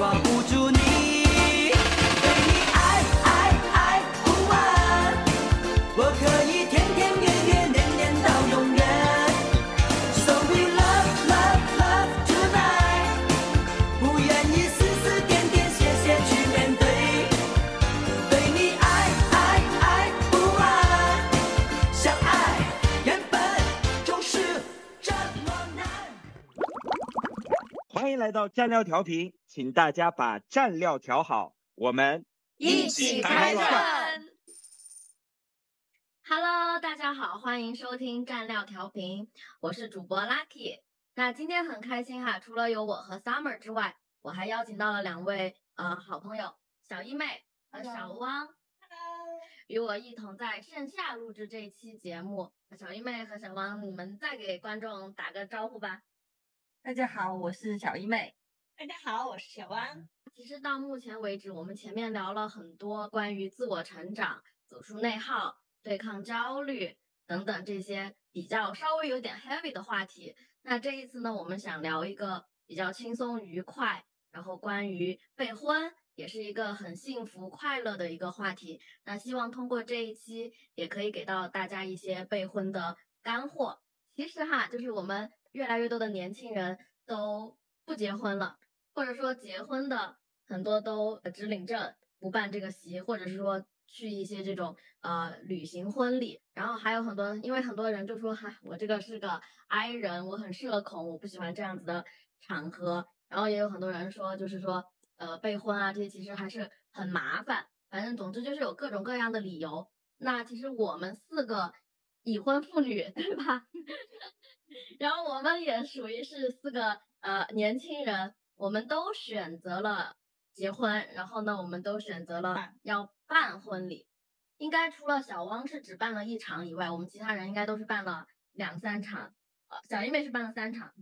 抓不住你，对你爱爱爱不完，我可以天天月月年年到永远。So we love love love tonight，不愿意丝丝点点线线去面对，对你爱爱爱不完，相爱原本就是这么难。欢迎来到蘸料调频，请大家把蘸料调好，我们一起开涮涮。Hello，大家好，欢迎收听蘸料调频，我是主播 Lucky。那今天很开心哈，除了有我和 Summer 之外，我还邀请到了两位呃好朋友小一妹和小汪。与我一同在盛夏录制这一期节目。小一妹和小汪，你们再给观众打个招呼吧。大家好，我是小一妹。大家好，我是小汪。其实到目前为止，我们前面聊了很多关于自我成长、走出内耗、对抗焦虑等等这些比较稍微有点 heavy 的话题。那这一次呢，我们想聊一个比较轻松愉快，然后关于备婚，也是一个很幸福快乐的一个话题。那希望通过这一期，也可以给到大家一些备婚的干货。其实哈，就是我们越来越多的年轻人都不结婚了。或者说结婚的很多都只领证不办这个席，或者是说去一些这种呃旅行婚礼，然后还有很多，因为很多人就说哈，我这个是个 I 人，我很社恐，我不喜欢这样子的场合，然后也有很多人说就是说呃备婚啊这些其实还是很麻烦，反正总之就是有各种各样的理由。那其实我们四个已婚妇女 对吧？然后我们也属于是四个呃年轻人。我们都选择了结婚，然后呢，我们都选择了要办婚礼。应该除了小汪是只办了一场以外，我们其他人应该都是办了两三场。呃，小姨妹是办了三场，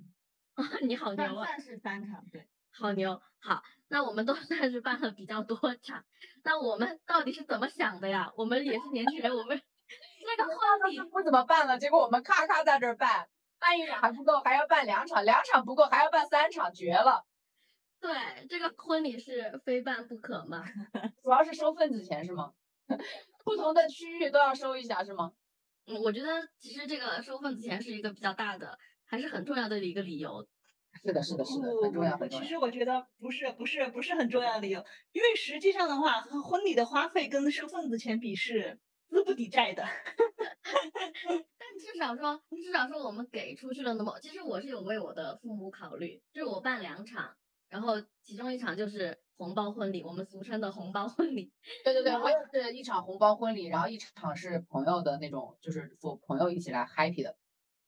你好牛啊！算是三场，对，好牛。好，那我们都算是办了比较多场。那我们到底是怎么想的呀？我们也是年轻人，我们 这个婚礼不怎么办了，结果我们咔咔在这儿办，办一场还不够，还要办两场，两场不够还要办三场，绝了。对，这个婚礼是非办不可嘛。主要是收份子钱是吗？不同的区域都要收一下是吗？嗯，我觉得其实这个收份子钱是一个比较大的，还是很重要的一个理由。是的，是的，是的，很重要，很重要。其实我觉得不是，不是，不是很重要的理由，因为实际上的话，婚礼的花费跟收份子钱比是资不抵债的。但至少说，至少说我们给出去了那么，其实我是有为我的父母考虑，就是我办两场。然后其中一场就是红包婚礼，我们俗称的红包婚礼。对对对，我也是一场红包婚礼，然后一场是朋友的那种，就是和朋友一起来 happy 的。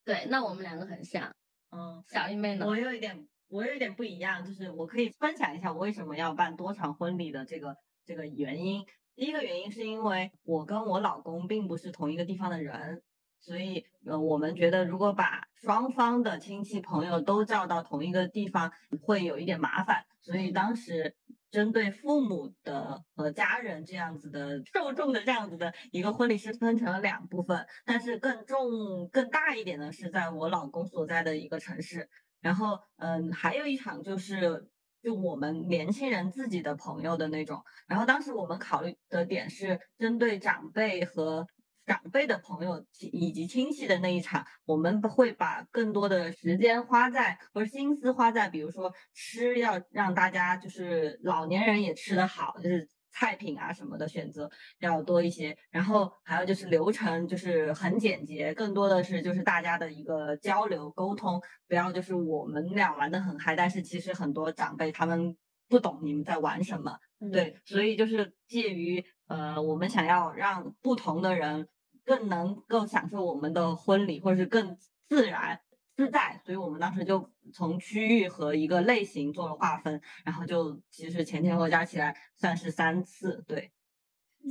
对，那我们两个很像。嗯，小一妹呢？我有一点，我有一点不一样，就是我可以分享一下我为什么要办多场婚礼的这个这个原因。第一个原因是因为我跟我老公并不是同一个地方的人。所以，呃，我们觉得如果把双方的亲戚朋友都叫到同一个地方，会有一点麻烦。所以当时针对父母的和家人这样子的受众的这样子的一个婚礼是分成了两部分，但是更重、更大一点的是在我老公所在的一个城市。然后，嗯，还有一场就是就我们年轻人自己的朋友的那种。然后当时我们考虑的点是针对长辈和。长辈的朋友以及亲戚的那一场，我们会把更多的时间花在，或者心思花在，比如说吃，要让大家就是老年人也吃得好，就是菜品啊什么的选择要多一些。然后还有就是流程就是很简洁，更多的是就是大家的一个交流沟通，不要就是我们俩玩的很嗨，但是其实很多长辈他们不懂你们在玩什么，对，所以就是介于呃，我们想要让不同的人。更能够享受我们的婚礼，或者是更自然自在，所以我们当时就从区域和一个类型做了划分，然后就其实前前后加起来算是三次。对，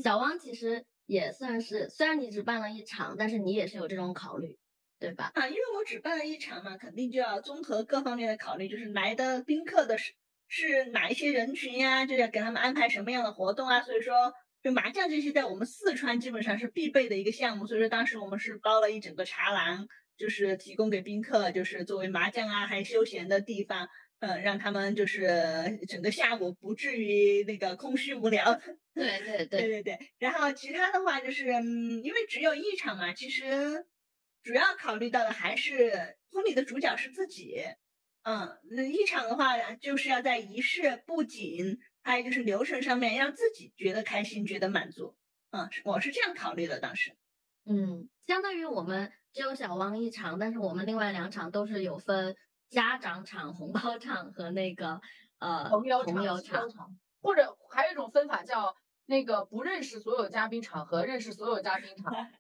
小汪其实也算是，虽然你只办了一场，但是你也是有这种考虑，对吧？啊，因为我只办了一场嘛，肯定就要综合各方面的考虑，就是来的宾客的是是哪一些人群呀，就要给他们安排什么样的活动啊，所以说。就麻将这些，在我们四川基本上是必备的一个项目，所以说当时我们是包了一整个茶廊，就是提供给宾客，就是作为麻将啊，还有休闲的地方，嗯，让他们就是整个下午不至于那个空虚无聊。对对对对，对对，然后其他的话就是，嗯，因为只有一场嘛，其实主要考虑到的还是婚礼的主角是自己。嗯，那一场的话，就是要在仪式、布景，还有就是流程上面，让自己觉得开心、觉得满足。嗯，我是这样考虑的，当时。嗯，相当于我们只有小汪一场，但是我们另外两场都是有分家长场、红包场和那个呃朋友朋友场、亲友场，或者还有一种分法叫那个不认识所有嘉宾场和认识所有嘉宾场。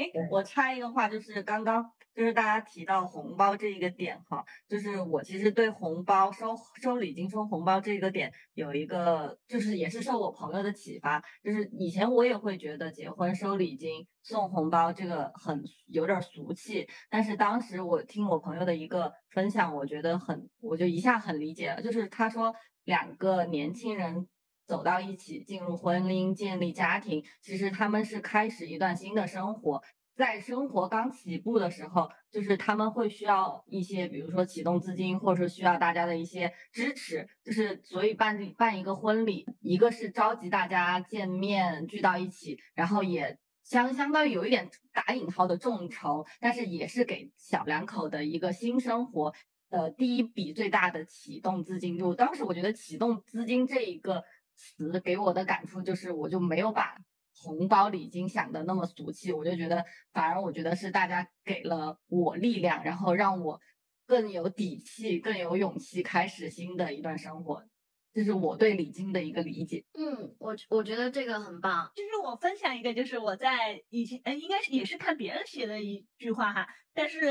哎，我插一个话，就是刚刚就是大家提到红包这一个点哈，就是我其实对红包收收礼金、收红包这个点有一个，就是也是受我朋友的启发，就是以前我也会觉得结婚收礼金、送红包这个很有点俗气，但是当时我听我朋友的一个分享，我觉得很，我就一下很理解了，就是他说两个年轻人。走到一起，进入婚姻，建立家庭，其实他们是开始一段新的生活。在生活刚起步的时候，就是他们会需要一些，比如说启动资金，或者说需要大家的一些支持。就是所以办办一个婚礼，一个是召集大家见面聚到一起，然后也相相当于有一点打引号的众筹，但是也是给小两口的一个新生活。的第一笔最大的启动资金，就当时我觉得启动资金这一个。词给我的感触就是，我就没有把红包礼金想的那么俗气，我就觉得反而我觉得是大家给了我力量，然后让我更有底气、更有勇气开始新的一段生活。这是我对礼金的一个理解。嗯，我我觉得这个很棒。就是我分享一个，就是我在以前，呃，应该是也是看别人写的一句话哈，但是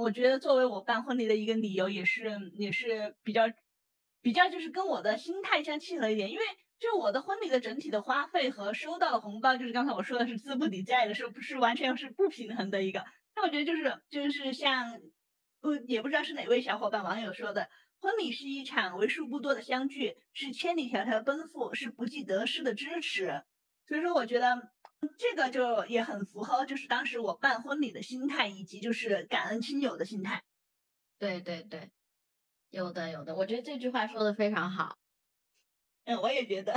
我觉得作为我办婚礼的一个理由，也是也是比较比较就是跟我的心态相契合一点，因为。就我的婚礼的整体的花费和收到的红包，就是刚才我说的是资不抵债的，是不是完全是不平衡的一个？那我觉得就是就是像，呃，也不知道是哪位小伙伴网友说的，婚礼是一场为数不多的相聚，是千里迢迢奔赴，是不计得失的支持。所以说，我觉得这个就也很符合，就是当时我办婚礼的心态，以及就是感恩亲友的心态。对对对，有的有的，我觉得这句话说的非常好。嗯，我也觉得，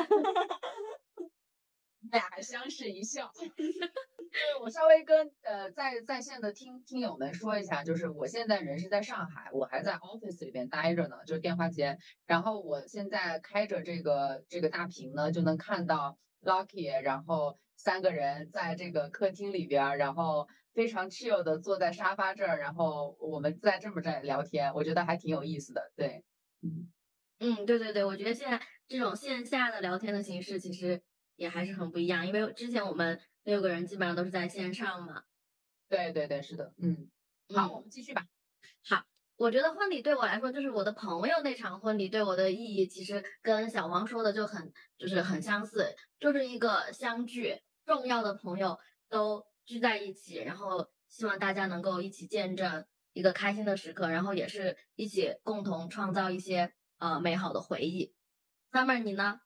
你俩还相视一笑。我稍微跟呃在在线的听听友们说一下，就是我现在人是在上海，我还在 office 里边待着呢，就是电话间。然后我现在开着这个这个大屏呢，就能看到 Lucky，然后三个人在这个客厅里边，然后非常 chill 的坐在沙发这儿，然后我们在这么在聊天，我觉得还挺有意思的。对，嗯嗯，对对对，我觉得现在。这种线下的聊天的形式其实也还是很不一样，因为之前我们六个人基本上都是在线上嘛。对对对，是的，嗯。好，我们继续吧。好，我觉得婚礼对我来说，就是我的朋友那场婚礼对我的意义，其实跟小王说的就很就是很相似，就是一个相聚，重要的朋友都聚在一起，然后希望大家能够一起见证一个开心的时刻，然后也是一起共同创造一些呃美好的回忆。那么你呢？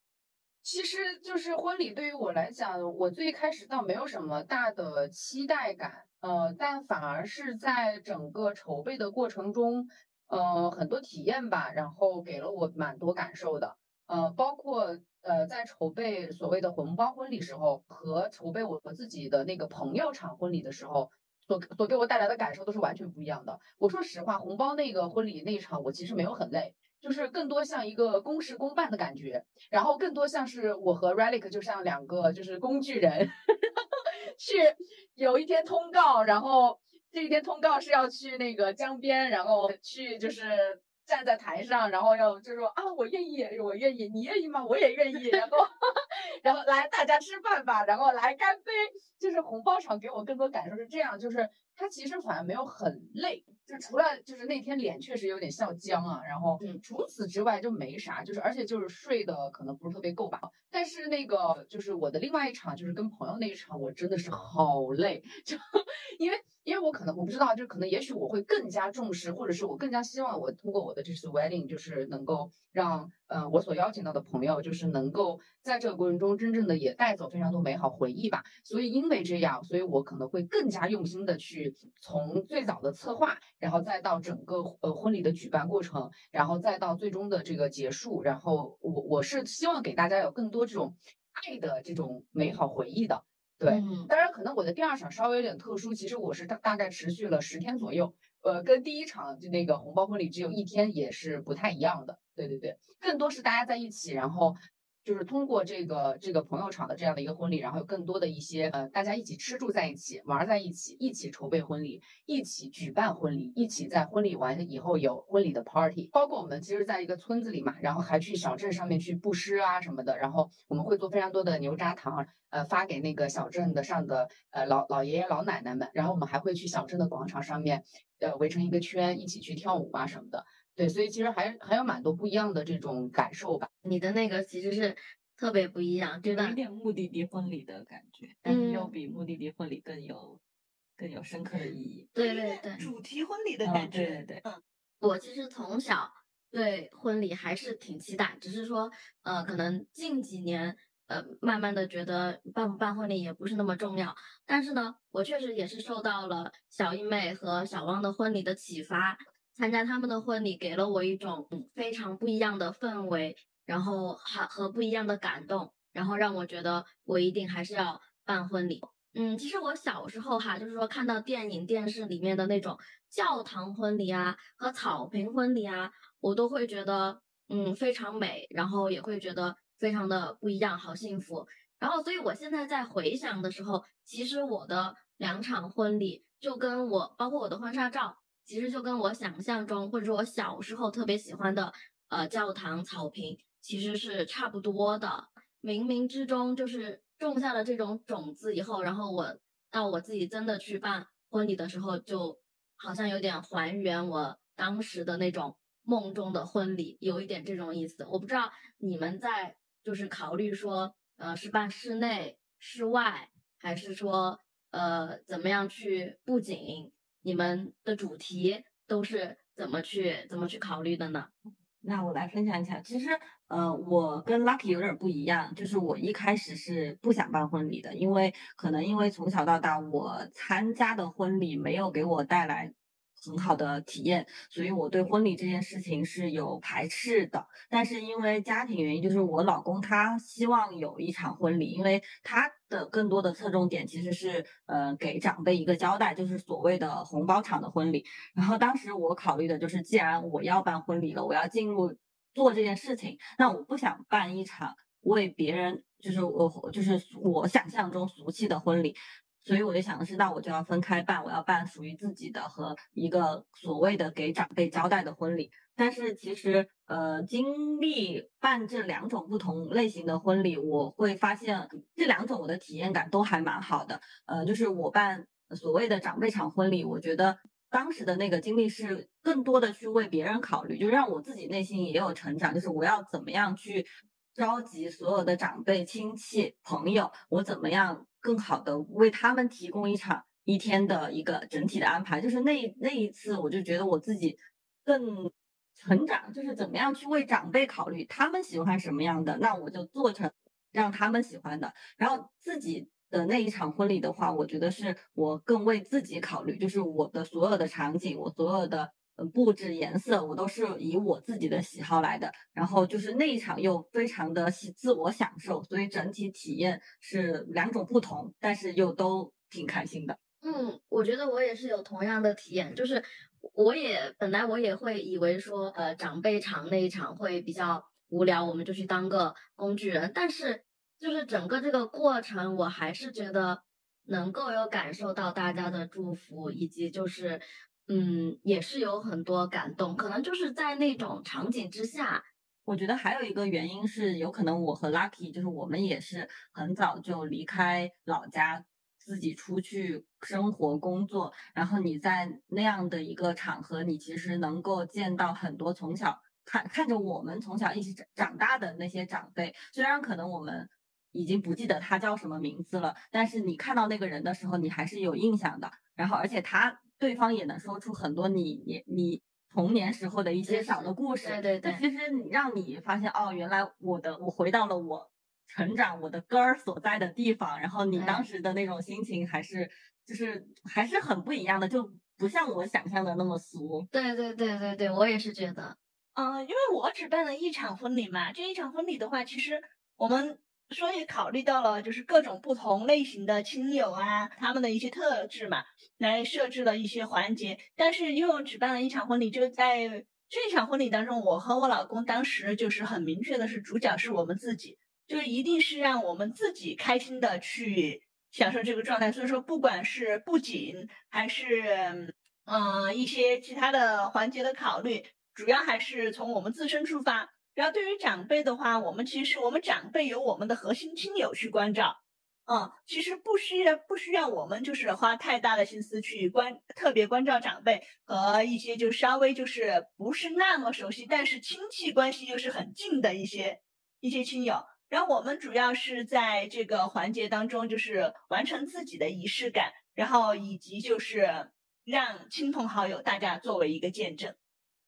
其实就是婚礼对于我来讲，我最开始倒没有什么大的期待感，呃，但反而是在整个筹备的过程中，呃，很多体验吧，然后给了我蛮多感受的，呃，包括呃在筹备所谓的红包婚礼时候，和筹备我自己的那个朋友场婚礼的时候，所所给我带来的感受都是完全不一样的。我说实话，红包那个婚礼那一场，我其实没有很累。就是更多像一个公事公办的感觉，然后更多像是我和 Relic 就像两个就是工具人，去有一天通告，然后这一天通告是要去那个江边，然后去就是站在台上，然后要就说啊我愿意，我愿意，你愿意吗？我也愿意，然后 然后来大家吃饭吧，然后来干杯，就是红包场给我更多感受是这样，就是它其实反而没有很累。就除了就是那天脸确实有点笑僵啊，然后嗯，除此之外就没啥，就是而且就是睡的可能不是特别够吧。但是那个就是我的另外一场，就是跟朋友那一场，我真的是好累，就因为因为我可能我不知道，就可能也许我会更加重视，或者是我更加希望我通过我的这次 wedding，就是能够让呃我所邀请到的朋友，就是能够在这个过程中真正的也带走非常多美好回忆吧。所以因为这样，所以我可能会更加用心的去。从最早的策划，然后再到整个呃婚礼的举办过程，然后再到最终的这个结束，然后我我是希望给大家有更多这种爱的这种美好回忆的。对，嗯当然可能我的第二场稍微有点特殊，其实我是大大概持续了十天左右，呃，跟第一场就那个红包婚礼只有一天也是不太一样的。对对对，更多是大家在一起，然后就是通过这个这个朋友场的这样的一个婚礼，然后有更多的一些呃大家一起吃住在一起，玩在一起，一起筹备婚礼，一起举办婚礼，一起在婚礼完以后有婚礼的 party，包括我们其实在一个村子里嘛，然后还去小镇上面去布施啊什么的，然后我们会做非常多的牛轧糖。呃，发给那个小镇的上的呃老老爷爷老奶奶们，然后我们还会去小镇的广场上面，呃围成一个圈，一起去跳舞啊什么的。对，所以其实还还有蛮多不一样的这种感受吧。你的那个其实是特别不一样，真的有。点目的地婚礼的感觉，但是又嗯比目的地婚礼更有更有深刻的意义。对对对，主题婚礼的嗯感觉，对对对嗯，我其实从小对婚礼还是挺期待，只是说，呃，可能近几年，呃，慢慢的觉得办不办婚礼也不是那么重要。但是呢，我确实也是受到了小一妹和小汪的婚礼的启发，参加他们的婚礼给了我一种非常不一样的氛围，然后还和不一样的感动，然后让我觉得我一定还是要办婚礼。嗯，其实我小时候哈，就是说看到电影、电视里面的那种教堂婚礼啊和草坪婚礼啊，我都会觉得嗯非常美，然后也会觉得非常的不一样，好幸福。然后，所以我现在在回想的时候，其实我的两场婚礼就跟我包括我的婚纱照，其实就跟我想象中或者说我小时候特别喜欢的呃教堂草坪其实是差不多的。冥冥之中就是种下了这种种子以后，然后我到我自己真的去办婚礼的时候，就好像有点还原我当时的那种梦中的婚礼，有一点这种意思。我不知道你们在就是考虑说，呃，是办室内、室外，还是说呃怎么样去布景？你们的主题都是怎么去怎么去考虑的呢？那我来分享一下，其实呃，我跟 Lucky 有点不一样，就是我一开始是不想办婚礼的，因为可能因为从小到大我参加的婚礼没有给我带来很好的体验，所以我对婚礼这件事情是有排斥的。但是因为家庭原因，就是我老公他希望有一场婚礼，因为他的更多的侧重点其实是呃给长辈一个交代，就是所谓的红包场的婚礼。然后当时我考虑的就是，既然我要办婚礼了，我要进入做这件事情，那我不想办一场为别人就是我就是我想象中俗气的婚礼。所以我就想的是，那我就要分开办，我要办属于自己的和一个所谓的给长辈交代的婚礼。但是其实，呃，经历办这两种不同类型的婚礼，我会发现这两种我的体验感都还蛮好的。呃，就是我办所谓的长辈场婚礼，我觉得当时的那个经历是更多的去为别人考虑，就让我自己内心也有成长，就是我要怎么样去召集所有的长辈、亲戚、朋友，我怎么样更好的为他们提供一场一天的一个整体的安排。就是那那一次，我就觉得我自己更成长，就是怎么样去为长辈考虑，他们喜欢什么样的，那我就做成让他们喜欢的。然后自己的那一场婚礼的话，我觉得是我更为自己考虑，就是我的所有的场景，我所有的。布置颜色我都是以我自己的喜好来的，然后就是那一场又非常的喜自我享受，所以整体体验是两种不同，但是又都挺开心的。嗯，我觉得我也是有同样的体验，就是我也本来我也会以为说，呃，长辈场那一场会比较无聊，我们就去当个工具人。但是就是整个这个过程，我还是觉得能够有感受到大家的祝福，以及就是，嗯，也是有很多感动，可能就是在那种场景之下，我觉得还有一个原因是，有可能我和 Lucky 就是我们也是很早就离开老家，自己出去生活工作，然后你在那样的一个场合，你其实能够见到很多从小看看着我们从小一起长长大的那些长辈，虽然可能我们已经不记得他叫什么名字了，但是你看到那个人的时候，你还是有印象的。然后，而且他对方也能说出很多你你你童年时候的一些小的故事。对对对那其实你让你发现哦，原来我的我回到了我成长我的根儿所在的地方，然后你当时的那种心情还是就是还是很不一样的，就不像我想象的那么俗。对对对对对，我也是觉得，嗯，因为我只办了一场婚礼嘛，这一场婚礼的话，其实我们说也考虑到了，就是各种不同类型的亲友啊，他们的一些特质嘛，来设置了一些环节。但是因为我只办了一场婚礼，就在这场婚礼当中，我和我老公当时就是很明确的是，主角是我们自己，就一定是让我们自己开心的去享受这个状态。所以说，不管是布景还是嗯一些其他的环节的考虑，主要还是从我们自身出发。然后对于长辈的话，我们其实我们长辈有我们的核心亲友去关照，嗯，其实不需要不需要我们就是花太大的心思去关特别关照长辈和一些就稍微就是不是那么熟悉，但是亲戚关系又是很近的一些一些亲友。然后我们主要是在这个环节当中，就是完成自己的仪式感，然后以及就是让亲朋好友大家作为一个见证。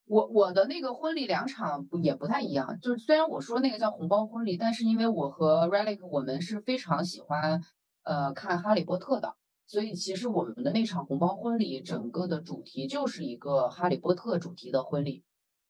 我我的那个婚礼两场也不太一样，就是虽然我说那个叫红包婚礼，但是因为我和 Relic 我们是非常喜欢呃看哈利波特的，所以其实我们的那场红包婚礼整个的主题就是一个哈利波特主题的婚礼，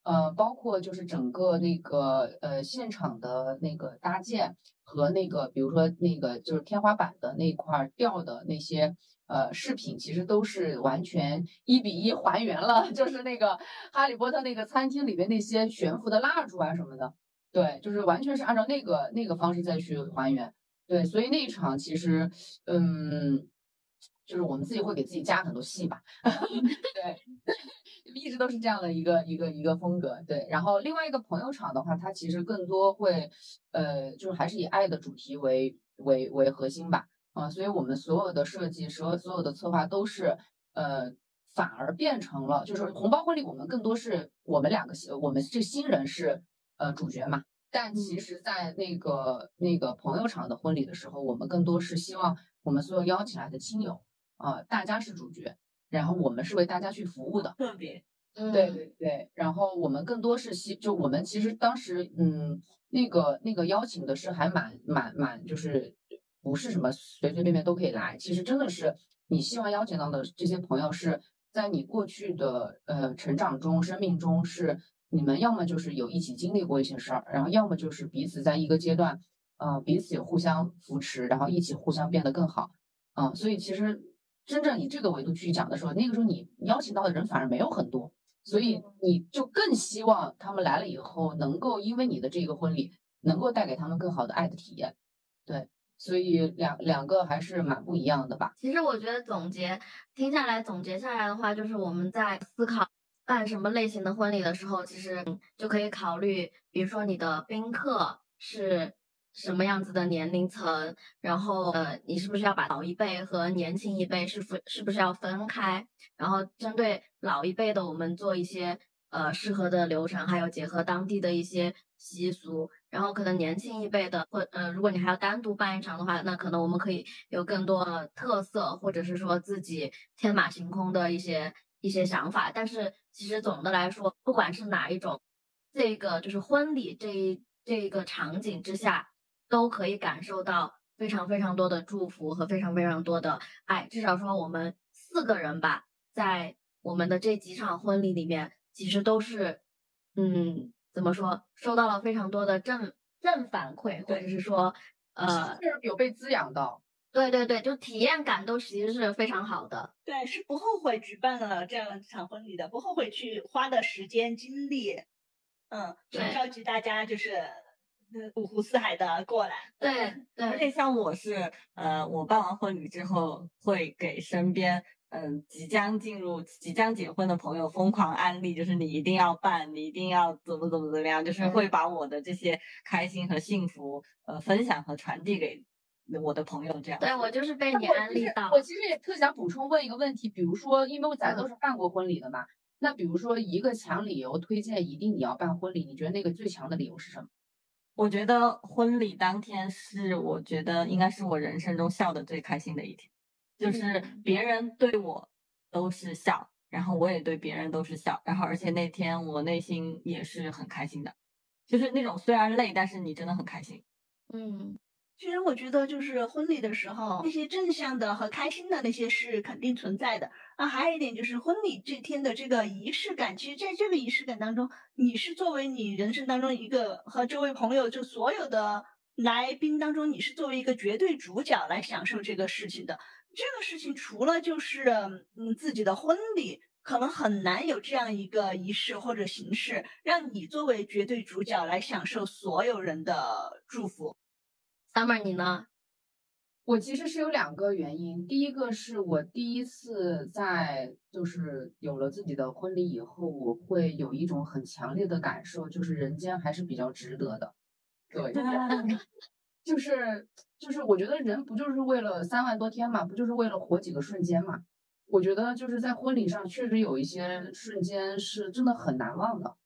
呃，包括就是整个那个呃现场的那个搭建和那个比如说那个就是天花板的那块吊的那些。呃，饰品其实都是完全一比一还原了，就是那个哈利波特那个餐厅里边那些悬浮的蜡烛啊什么的，对，就是完全是按照那个那个方式再去还原，对，所以那一场其实，嗯，就是我们自己会给自己加很多戏吧，对，一直都是这样的一个一个一个风格，对，然后另外一个朋友场的话，它其实更多会，呃，就是还是以爱的主题为为为核心吧。啊，所以我们所有的设计，所有所有的策划都是，呃，反而变成了，就是红包婚礼，我们更多是我们两个，我们这新人是呃主角嘛。但其实，在那个那个朋友场的婚礼的时候，我们更多是希望我们所有邀请来的亲友啊，大家是主角，然后我们是为大家去服务的。特别，嗯，对对对，然后我们更多是希，就我们其实当时，嗯，那个那个邀请的是还蛮蛮蛮，就是。不是什么随随便便都可以来，其实真的是你希望邀请到的这些朋友，是在你过去的呃成长中、生命中，是你们要么就是有一起经历过一些事儿，然后要么就是彼此在一个阶段，呃，彼此互相扶持，然后一起互相变得更好，啊，所以其实真正以这个维度去讲的时候，那个时候你邀请到的人反而没有很多，所以你就更希望他们来了以后，能够因为你的这个婚礼，能够带给他们更好的爱的体验，对。所以两两个还是蛮不一样的吧。其实我觉得总结听下来，总结下来的话，就是我们在思考办什么类型的婚礼的时候，其实就可以考虑，比如说你的宾客是什么样子的年龄层，然后呃，你是不是要把老一辈和年轻一辈是分是不是要分开，然后针对老一辈的，我们做一些呃适合的流程，还有结合当地的一些习俗。然后可能年轻一辈的，或呃，如果你还要单独办一场的话，那可能我们可以有更多特色，或者是说自己天马行空的一些一些想法。但是其实总的来说，不管是哪一种，这个就是婚礼这一这一个场景之下，都可以感受到非常非常多的祝福和非常非常多的爱。至少说我们四个人吧，在我们的这几场婚礼里面，其实都是嗯。怎么说？收到了非常多的正正反馈，或者是说，呃，有被滋养到。对对对，就体验感都其实是非常好的。对，是不后悔举办了这样一场婚礼的，不后悔去花的时间精力。嗯，召集大家就是五湖四海的过来。对对，而且像我是，呃，我办完婚礼之后会给身边。嗯，即将进入、即将结婚的朋友疯狂安利，就是你一定要办，你一定要怎么怎么怎么样，就是会把我的这些开心和幸福，呃，分享和传递给我的朋友，这样。对我就是被你安利到。我其实也特想补充问一个问题，比如说，因为咱都是办过婚礼的嘛，那比如说一个强理由推荐一定你要办婚礼，你觉得那个最强的理由是什么？我觉得婚礼当天是，我觉得应该是我人生中笑的最开心的一天。就是别人对我都是笑，然后我也对别人都是笑，然后而且那天我内心也是很开心的，就是那种虽然累，但是你真的很开心。嗯，其实我觉得，就是婚礼的时候，那些正向的和开心的那些是肯定存在的啊。还有一点就是婚礼这天的这个仪式感，其实在这个仪式感当中，你是作为你人生当中一个和这位朋友就所有的来宾当中，你是作为一个绝对主角来享受这个事情的。这个事情除了就是嗯自己的婚礼，可能很难有这样一个仪式或者形式，让你作为绝对主角来享受所有人的祝福。Summer，你呢？我其实是有两个原因，第一个是我第一次在就是有了自己的婚礼以后，我会有一种很强烈的感受，就是人间还是比较值得的。对，就是就是，我觉得人不就是为了三万多天嘛，不就是为了活几个瞬间嘛？我觉得就是在婚礼上确实有一些瞬间是真的很难忘的，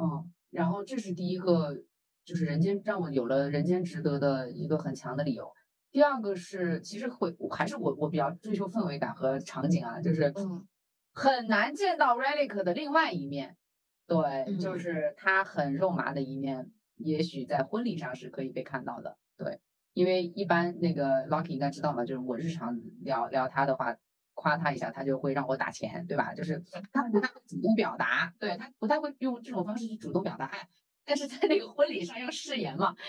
嗯，然后这是第一个，就是人间让我有了人间值得的一个很强的理由。第二个是，其实会还是我我比较追求氛围感和场景啊，就是嗯很难见到 Relic 的另外一面，对，就嗯是他很肉麻的一面，也许在婚礼上是可以被看到的，对，因为一般那个 Lucky 应该知道嘛，就是我日常聊聊他的话，夸他一下，他就会让我打钱，对吧？就是他不太会主动表达，对他不太会用这种方式去主动表达爱，但是在那个婚礼上要誓言嘛。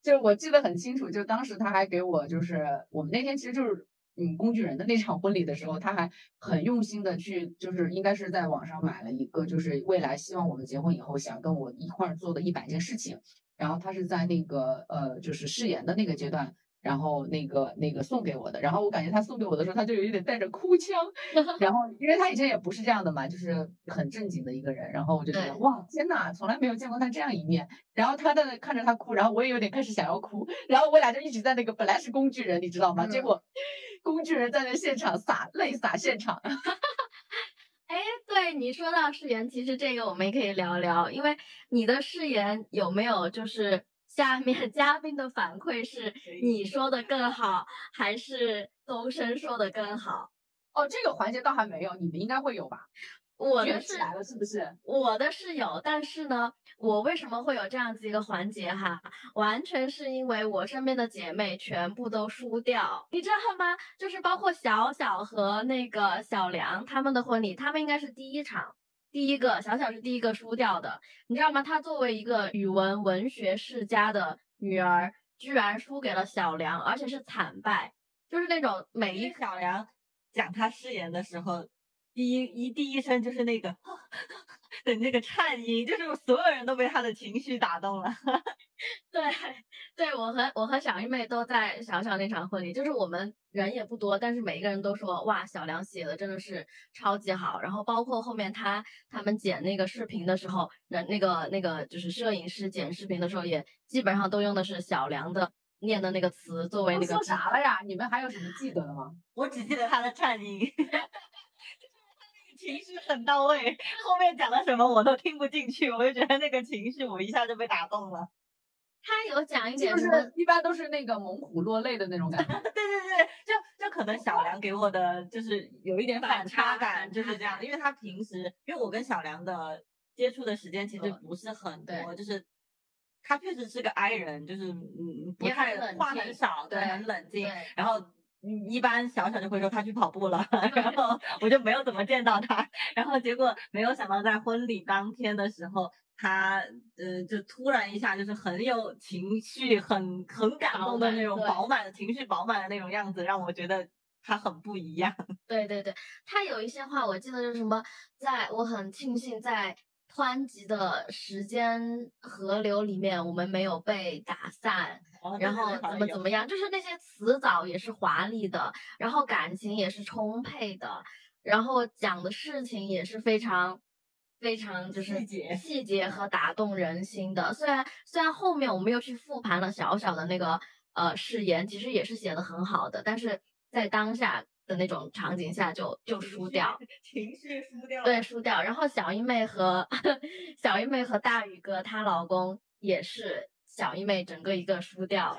就是我记得很清楚，就当时他还给我，就是我们那天其实就是嗯工具人的那场婚礼的时候，他还很用心的去，就是应该是在网上买了一个，就是未来希望我们结婚以后想跟我一块儿做的一百件事情，然后他是在那个呃就是誓言的那个阶段。然后那个那个送给我的，然后我感觉他送给我的时候，他就有一点带着哭腔，然后因为他以前也不是这样的嘛，就是很正经的一个人，然后我就觉得哇天呐，从来没有见过他这样一面。然后他在看着他哭，然后我也有点开始想要哭，然后我俩就一直在那个本来是工具人，你知道吗？结嗯果工具人在那现场洒泪洒现场，哎，对你说到誓言，其实这个我们也可以聊聊，因为你的誓言有没有就是下面 嘉宾的反馈是你说的更好，还是周深说的更好？哦，这个环节倒还没有，你们应该会有吧？我的是来了是不是？我的是有，但是呢，我为什么会有这样子一个环节哈？完全是因为我身边的姐妹全部都输掉，你知道吗？就是包括小小和那个小梁他们的婚礼，他们应该是第一场，第一个小小是第一个输掉的，你知道吗？她作为一个语文文学世家的女儿，居然输给了小梁，而且是惨败，就是那种每一小梁讲他誓言的时候，第一一第一声就是那个 的那个颤音，就是所有人都被他的情绪打动了。对，对我和我和小玉妹都在小小那场婚礼，就是我们人也不多，但是每一个人都说哇，小梁写的真的是超级好。然后包括后面他他们剪那个视频的时候，人那个那个就是摄影师剪视频的时候，也基本上都用的是小梁的念的那个词作为那个啥了呀？你们还有什么记得的吗？我只记得他的颤音，情绪很到位，后面讲了什么我都听不进去，我就觉得那个情绪我一下就被打动了。他有讲一就是点什么一般都是那个猛虎落泪的那种感觉。对对对，就就可能小梁给我的就是有一点反反差差感，就是这样，因为他平时因为我跟小梁的接触的时间其实嗯不是很多，对就是他确实是个 I 人，就是嗯不太话很少，对，很冷静，然后。嗯一般小小就会说他去跑步了，然后我就没有怎么见到他，然后结果没有想到在婚礼当天的时候，他呃就突然一下就是很有情绪，很很感动的那种饱满的情绪饱满的那种样子，让我觉得他很不一样。对对对，他有一些话我记得就是什么，在我很庆幸在湍急的时间河流里面，我们没有被打散，然后怎么怎么样，就是那些词藻也是华丽的，然后感情也是充沛的，然后讲的事情也是非常。非常就是细节细节和打动人心的。虽然虽然后面我们又去复盘了小小的那个呃誓言，其实也是写的很好的，但是在当下的那种场景下就就输掉。情绪输掉。对，输掉。然后小一妹和 小一妹和大宇哥她老公也是小一妹整个一个输掉，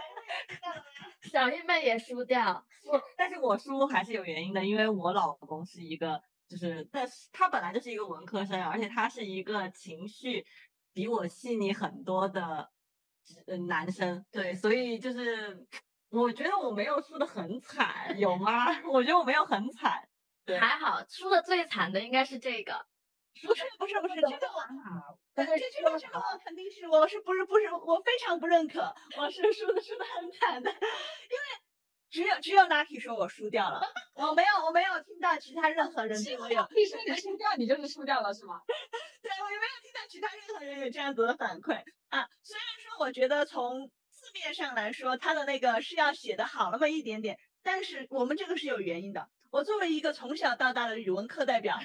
小一妹也输掉。不，但是我输还是有原因的，因为我老公是一个，就是，但是他本来就是一个文科生，而且他是一个情绪比我细腻很多的呃男生，对，所以就是我觉得我没有输的很惨，有吗？我觉得我没有很惨，对还好，输的最惨的应该是这个。不是不是不是这个我。但是这句话，这个我肯定是我是不是不是我非常不认可，我是输的输的很惨的，因为只有只有 Lucky 说我输掉了，我没有我没有听到其他任何人对我有，你说你输掉，你就是输掉了是吗？对我也没有听到其他任何人有这样子的反馈啊。虽然说我觉得从字面上来说，他的那个是要写的好那么一点点，但是我们这个是有原因的。我作为一个从小到大的语文课代表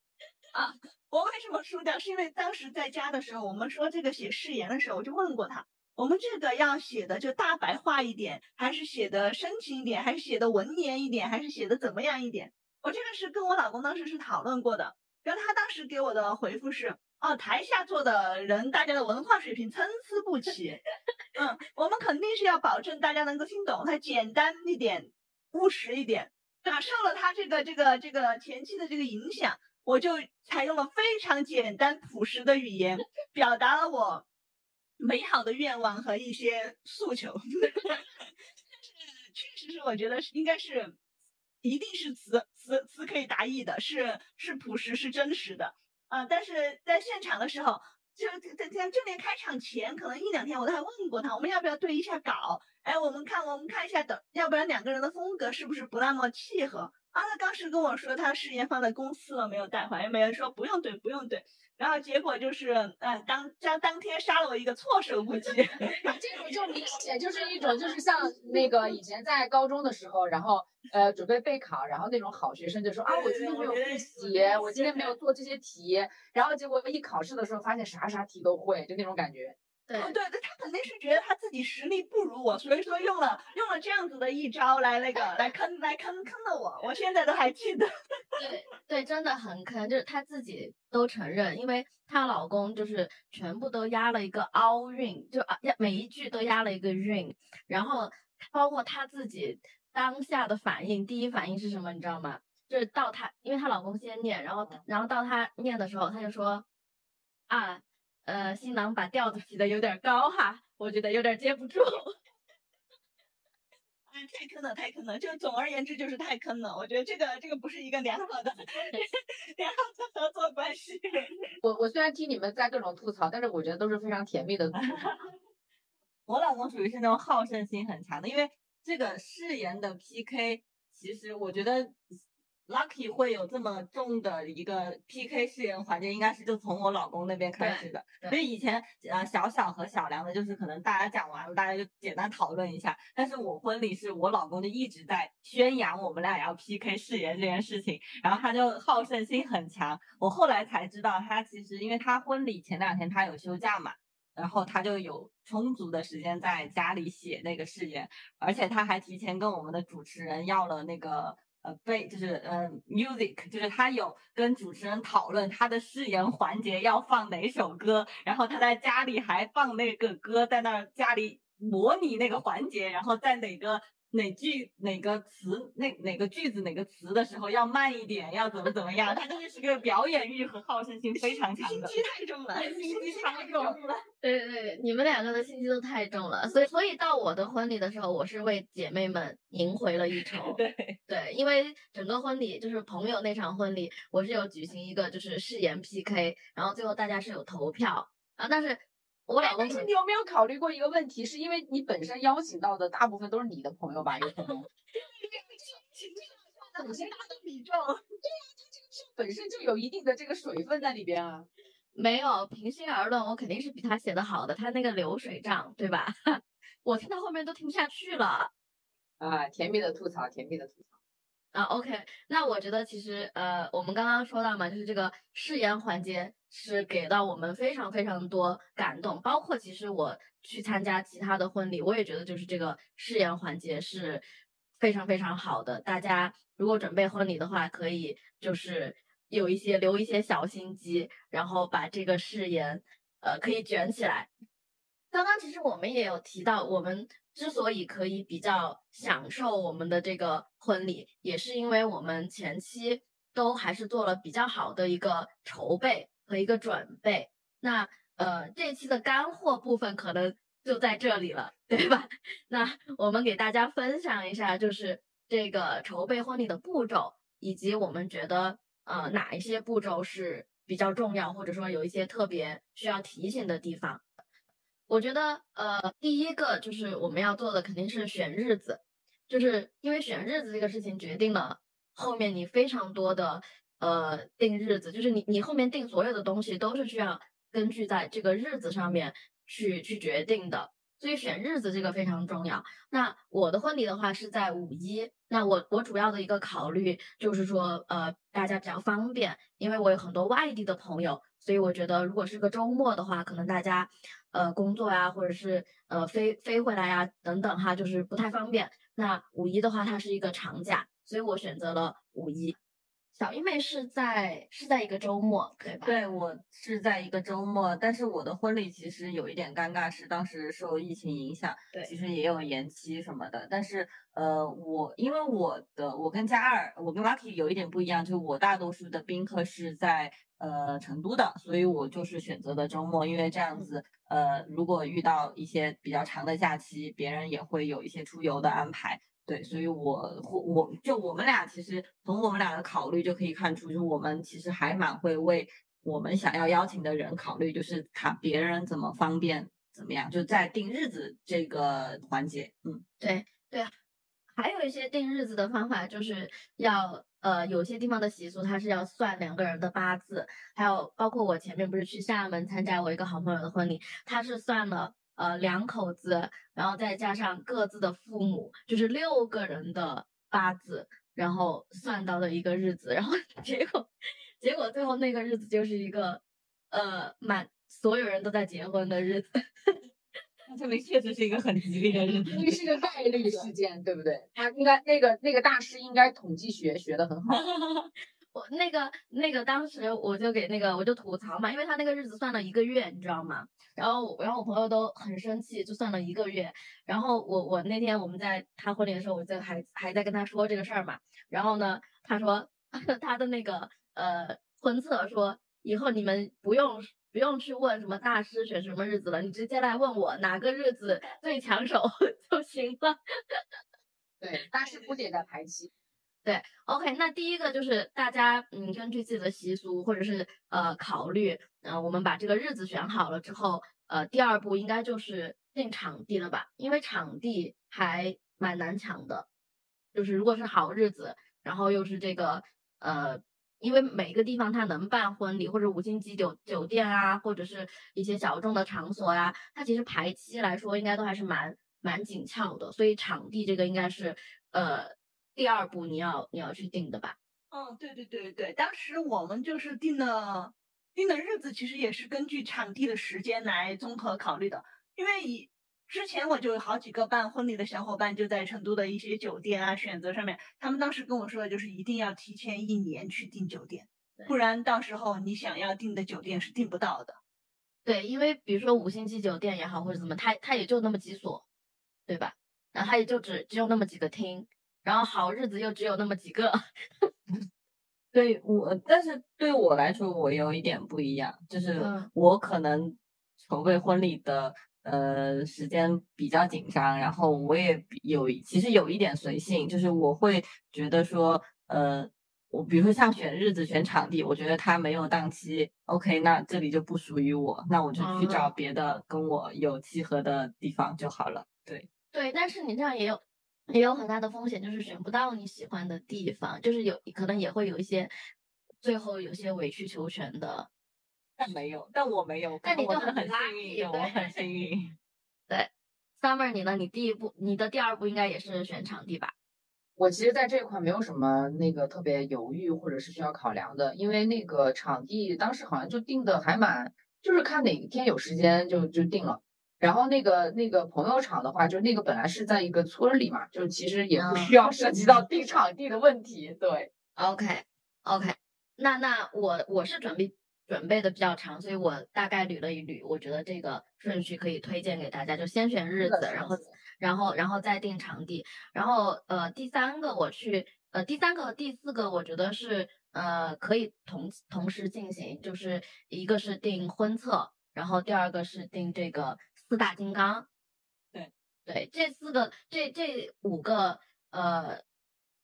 啊，我为什么输掉？是因为当时在家的时候，我们说这个写誓言的时候，我就问过他，我们这个要写的就大白话一点，还是写的深情一点，还是写的文言一点，还是写的怎么样一点？我这个是跟我老公当时是讨论过的，然后他当时给我的回复是，哦，台下坐的人大家的文化水平参差不齐，嗯，我们肯定是要保证大家能够听懂，它简单一点，务实一点。啊，受了他这个这个这个前期的这个影响，我就采用了非常简单朴实的语言，表达了我美好的愿望和一些诉求。但 是确实是我觉得是应该是，一定是词词词可以达意的，是是朴实是真实的。啊、但是在现场的时候，就在在正面开场前，可能一两天我都还问过他，我们要不要对一下稿？哎，我们看我们看一下等，要不然两个人的风格是不是不那么契合？啊，他当时跟我说他誓言放在公司了，没有带回来，没人说不用对不用对，然后结果就是，呃，当当当天杀了我一个措 手不及。这种就明显就是一种，就是像那个以前在高中的时候，然后呃准备备考，然后那种好学生就说啊，我今天没有复习，我今天没有做这些题，然后结果一考试的时候发现啥啥题都会，就那种感觉。对哦，对对，他肯定是觉得他自己实力不如我，所以说用了用了这样子的一招来那个来坑来坑坑了我，我现在都还记得。对对，真的很坑，就是她自己都承认，因为她老公就是全部都押了一个凹韵，就啊押每一句都押了一个韵，然后包括她自己当下的反应，第一反应是什么，你知道吗？就是到她，因为她老公先念，然后然后到她念的时候，她就说啊，呃，新郎把调子起的有点高哈，我觉得有点接不住。哎，太坑了，太坑了！就总而言之就是太坑了。我觉得这个这个不是一个良好的 良好的合作关系。我我虽然听你们在各种吐槽，但是我觉得都是非常甜蜜的吐槽。我老公属于是那种好胜心很强的，因为这个誓言的 PK，其实我觉得 Lucky 会有这么重的一个 PK 誓言环节，应该是就从我老公那边开始的。对所以以前呃小小和小梁的，就是可能大家讲完了，大家就简单讨论一下。但是我婚礼是我老公就一直在宣扬我们俩要 PK 誓言这件事情，然后他就好胜心很强。我后来才知道，他其实因为他婚礼前两天他有休假嘛。然后他就有充足的时间在家里写那个誓言，而且他还提前跟我们的主持人要了那个呃背，就是呃 music，就是他有跟主持人讨论他的誓言环节要放哪首歌，然后他在家里还放那个歌，在那家里模拟那个环节，然后在哪个哪句哪个词那哪个句子哪个词的时候要慢一点，要怎么怎么样，他真的是个表演欲和好胜心非常强的，心机太重了，心机太重了。对对对，你们两个的心机都太重了，所以所以到我的婚礼的时候，我是为姐妹们赢回了一筹。对，对，因为整个婚礼就是朋友那场婚礼，我是有举行一个就是誓言 PK，然后最后大家是有投票啊，但是我老公但是你有没有考虑过一个问题？是因为你本身邀请到的大部分都是你的朋友吧？有可能。对呀、它这个票 本身就有一定的这个水分在里边啊。没有，平心而论，我肯定是比他写的好的，他那个流水账，对吧？我听到后面都听不下去了。啊，甜蜜的吐槽，甜蜜的吐槽。啊，OK，那我觉得其实呃，我们刚刚说到嘛，就是这个誓言环节是给到我们非常非常多感动，包括其实我去参加其他的婚礼，我也觉得就是这个誓言环节是非常非常好的。大家如果准备婚礼的话，可以就是有一些留一些小心机，然后把这个誓言呃可以卷起来。刚刚其实我们也有提到，我们之所以可以比较享受我们的这个婚礼，也是因为我们前期都还是做了比较好的一个筹备和一个准备。那呃，这期的干货部分可能就在这里了，对吧？那我们给大家分享一下，就是这个筹备婚礼的步骤，以及我们觉得呃哪一些步骤是比较重要，或者说有一些特别需要提醒的地方。我觉得呃第一个就是我们要做的肯定是选日子，就是因为选日子这个事情决定了后面你非常多的呃定日子，就是你你后面定所有的东西都是需要根据在这个日子上面去去决定的，所以选日子这个非常重要。那我的婚礼的话是在五一，那我我主要的一个考虑就是说呃大家比较方便，因为我有很多外地的朋友，所以我觉得如果是个周末的话，可能大家呃工作呀，或者是呃飞飞回来呀等等哈，就是不太方便。那五一的话，它是一个长假，所以我选择了五一。小一妹是在是在一个周末，对吧？对我是在一个周末，但是我的婚礼其实有一点尴尬，是当时受疫情影响，对其实也有延期什么的。但是呃，我因为我的我跟嘉二，我跟 Lucky 有一点不一样，就是我大多数的宾客是在呃成都的，所以我就是选择的周末，因为这样子呃，如果遇到一些比较长的假期，别人也会有一些出游的安排。对，所以我我我就我们俩其实从我们俩的考虑就可以看出，就我们其实还蛮会为我们想要邀请的人考虑，就是看别人怎么方便怎么样，就在定日子这个环节，嗯，对对，还有一些定日子的方法，就是要呃，有些地方的习俗它是要算两个人的八字，还有包括我前面不是去厦门参加我一个好朋友的婚礼，他是算了呃两口子，然后再加上各自的父母，就是六个人的八字，然后算到的一个日子，然后 结果结果最后那个日子就是一个呃满所有人都在结婚的日子。这明确实是一个很吉利的日子。因为是个概率事件，对不对？他应该那个那个大师应该统计学学的很好。我那个那个当时我就给那个我就吐槽嘛，因为他那个日子算了一个月，你知道吗？然后然后我朋友都很生气，就算了一个月。然后我我那天我们在他婚礼的时候，我就还还在跟他说这个事儿嘛。然后呢，他说 他的那个呃婚策说以后你们不用不用去问什么大师选什么日子了，你直接来问我哪个日子最抢手 就行了。对，大师估计也在排期。对 OK，那第一个就是大家嗯根据自己的习俗或者是呃考虑，呃我们把这个日子选好了之后，呃第二步应该就是定场地了吧？因为场地还蛮难抢的，就是如果是好日子，然后又是这个呃，因为每个地方它能办婚礼或者五星级酒酒店啊，或者是一些小众的场所呀、它其实排期来说应该都还是蛮蛮紧俏的，所以场地这个应该是呃第二步你要你要去定的吧？嗯，对对对对，当时我们就是定的定的日子，其实也是根据场地的时间来综合考虑的。因为以之前我就有好几个办婚礼的小伙伴就在成都的一些酒店啊选择上面，他们当时跟我说的就是一定要提前一年去订酒店，不然到时候你想要订的酒店是订不到的。对，因为比如说五星级酒店也好，或者怎么，它它也就那么几所，对吧？然后它也就只只有那么几个厅，然后好日子又只有那么几个。对我，但是对我来说，我有一点不一样，就是嗯我可能筹备婚礼的呃时间比较紧张，然后我也比有其实有一点随性，就是我会觉得说，呃，我比如说像选日子、选场地，我觉得它没有档期，OK，那这里就不属于我，那我就去找哦别的跟我有契合的地方就好了。对，对，但是你这样也有也有很大的风险，就是选不到你喜欢的地方，就是有可能也会有一些最后有些委曲求全的。但没有，但我没有，但你我很很幸运，对我很幸运。对 Summer，你呢？你第一步，你的第二步应该也是选场地吧？我其实在这一块没有什么那个特别犹豫或者是需要考量的，因为那个场地当时好像就定的还蛮，就是看哪一天有时间就就定了。然后那个那个朋友场的话，就那个本来是在一个村儿里嘛，就其实也不需要涉及到定场地的问题。对，OK OK，那那我我是准备准备的比较长，所以我大概捋了一捋，我觉得这个顺序可以推荐给大家，就先选日子，然后然后然后再定场地，然后呃第三个我去呃第三个和第四个我觉得是呃可以同同时进行，就是一个是定婚策，然后第二个是定这个四大金刚，对对，这四个这这五个呃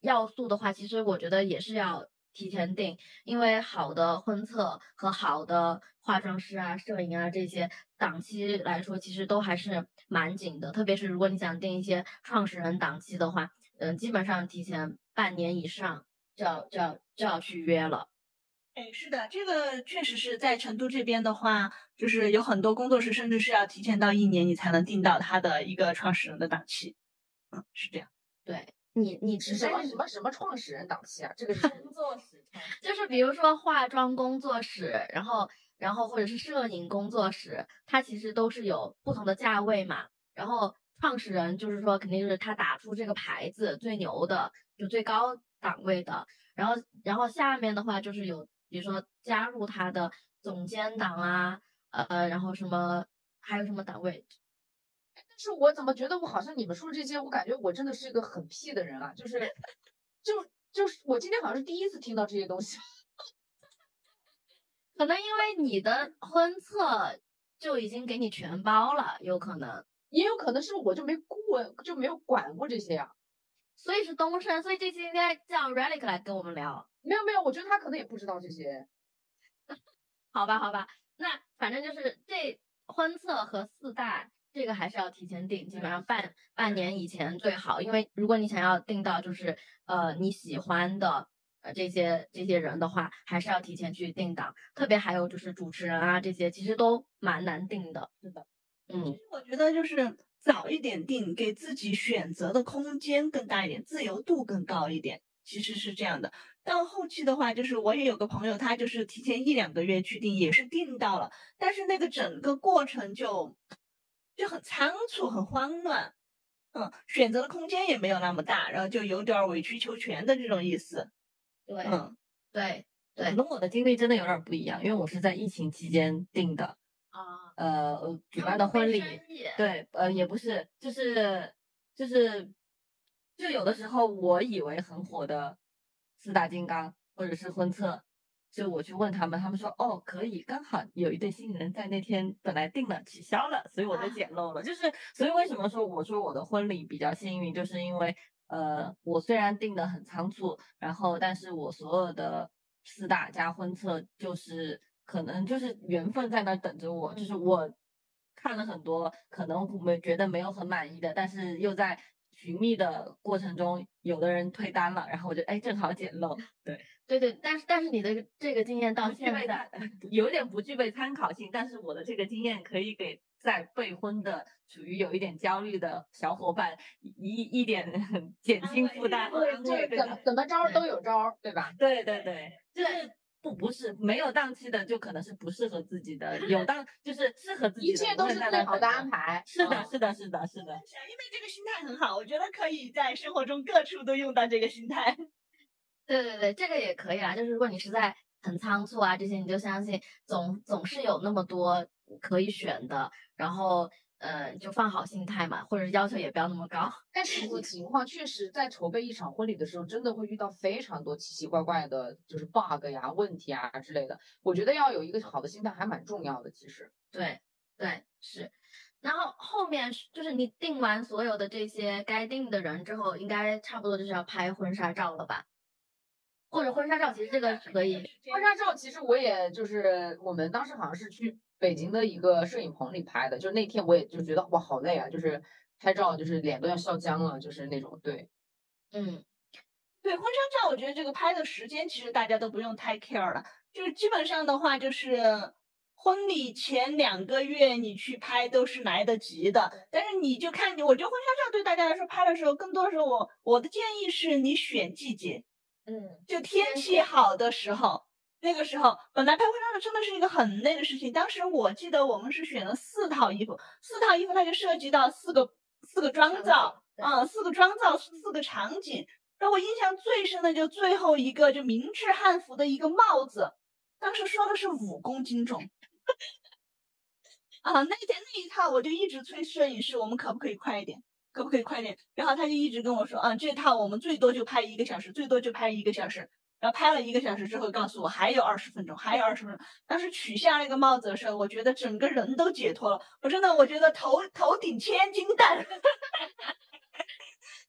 要素的话，其实我觉得也是要提前定，因为好的婚策和好的化妆师啊、摄影啊这些档期来说，其实都还是蛮紧的。特别是如果你想定一些创始人档期的话，嗯，基本上提前半年以上就要就要就要去约了。哎，是的，这个确实是在成都这边的话，就是有很多工作室甚至是要提前到一年，你才能定到他的一个创始人的档期。嗯，是这样。对你，你是什么什么什么创始人档期啊？这个是工作室 就是比如说化妆工作室，然后然后或者是摄影工作室，它其实都是有不同的价位嘛。然后创始人就是说，肯定就是他打出这个牌子最牛的，就最高档位的。然后然后下面的话就是有。比如说加入他的总监党啊，呃，然后什么还有什么档位？但是我怎么觉得我好像你们说这些，我感觉我真的是一个很屁的人啊！就是，就就是我今天好像是第一次听到这些东西。可能因为你的婚策就已经给你全包了，有可能，也有可能是我就没过就没有管过这些呀。所以是东升，所以这期应该叫 Relic 来跟我们聊。没有没有，我觉得他可能也不知道这些。好吧好吧，那反正就是这婚测和四大这个还是要提前定，基本上半半年以前最好，因为如果你想要定到就是呃你喜欢的呃这些这些人的话，还是要提前去定档。特别还有就是主持人啊这些，其实都蛮难定的。是的，嗯，其实我觉得就是早一点定，给自己选择的空间更大一点，自由度更高一点。其实是这样的，到后期的话，就是我也有个朋友，他就是提前一两个月去订，也是订到了，但是那个整个过程就就很仓促，很慌乱，嗯，选择的空间也没有那么大，然后就有点委曲求全的这种意思。对，嗯，对，对，可能我的经历真的有点不一样，因为我是在疫情期间订的，啊，呃，举办的婚礼，对，呃，也不是，就是就是。就有的时候，我以为很火的四大金刚或者是婚策，就我去问他们，他们说哦可以，刚好有一对新人在那天本来定了取消了，所以我就捡漏了。就是所以为什么说我说我的婚礼比较幸运，就是因为呃我虽然定的很仓促，然后但是我所有的四大加婚策就是可能就是缘分在那等着我，就是我看了很多，可能没觉得没有很满意的，但是又在。寻觅的过程中，有的人退单了，然后我就哎正好捡漏。对对对，但是但是你的这个经验到现在有点不具备参考性，但是我的这个经验可以给在备婚的处于有一点焦虑的小伙伴一一点减轻负担。对，怎么怎么招都有招，对吧？对对对，就是。不不是没有档期的，就可能是不适合自己的；有 档就是适合自己的。一切都是最好的安排。是的，是的，是的，是的。因为这个心态很好，我觉得可以在生活中各处都用到这个心态。对对对，这个也可以啦。就是如果你实在很仓促啊，这些你就相信总总是有那么多可以选的，然后。呃，就放好心态嘛，或者要求也不要那么高。但实际情况确实在筹备一场婚礼的时候，真的会遇到非常多奇奇怪怪的，就是 bug 呀、问题啊之类的。我觉得要有一个好的心态还蛮重要的。其实，对对是。然后后面就是你定完所有的这些该定的人之后，应该差不多就是要拍婚纱照了吧？或者婚纱照，其实这个可以。婚纱照其实我也就是我们当时好像是去。北京的一个摄影棚里拍的，就那天我也就觉得哇好累啊，就是拍照就是脸都要笑僵了，就是那种对，嗯，对婚纱照，我觉得这个拍的时间其实大家都不用太 care 了，就是基本上的话就是婚礼前两个月你去拍都是来得及的，但是你就看你，我觉得婚纱照对大家来说拍的时候，更多时候我我的建议是你选季节，嗯，就天气好的时候。那个时候，本来拍婚纱照真的是一个很累的事情。当时我记得我们是选了四套衣服，四套衣服它就涉及到四个四个妆造，嗯，四个妆造，四个场景。让我印象最深的就最后一个，就明制汉服的一个帽子，当时说的是五公斤重。啊，那天那一套我就一直催摄影师，我们可不可以快一点？可不可以快点？然后他就一直跟我说，啊，这套我们最多就拍一个小时，最多就拍一个小时。然后拍了一个小时之后告诉我还有二十分钟，还有二十分钟。当时取下那个帽子的时候，我觉得整个人都解脱了。我真的，我觉得头头顶千斤担。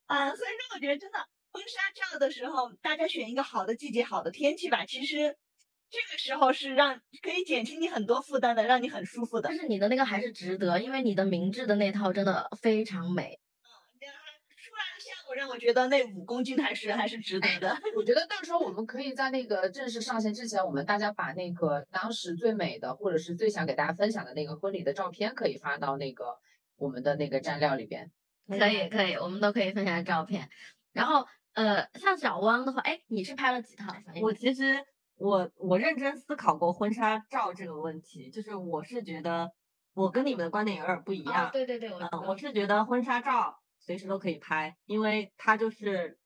啊，所以说我觉得真的婚纱照的时候，大家选一个好的季节、好的天气吧。其实这个时候是让可以减轻你很多负担的，让你很舒服的但。是你的那个还是值得，因为你的明制的那套真的非常美。让我觉得那五公斤还是还是值得的。我觉得到时候我们可以在那个正式上线之前，我们大家把那个当时最美的，或者是最想给大家分享的那个婚礼的照片，可以发到那个我们的那个蘸料里边。可以可以，我们都可以分享照片。然后呃，像小汪的话，哎，你是拍了几套？我其实我我认真思考过婚纱照这个问题，就是我是觉得我跟你们的观点有点不一样。哦，对对对，嗯，道我是觉得婚纱照随时都可以拍，因为它就是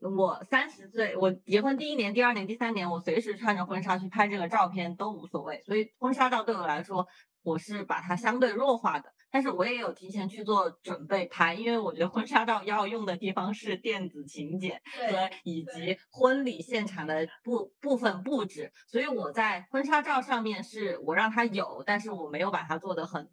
我三十岁，我结婚第一年、第二年、第三年，我随时穿着婚纱去拍这个照片都无所谓。所以婚纱照对我来说，我是把它相对弱化的。但是我也有提前去做准备拍，因为我觉得婚纱照要用的地方是电子请柬对和以及婚礼现场的部部分布置，所以我在婚纱照上面是我让它有，但是我没有把它做的很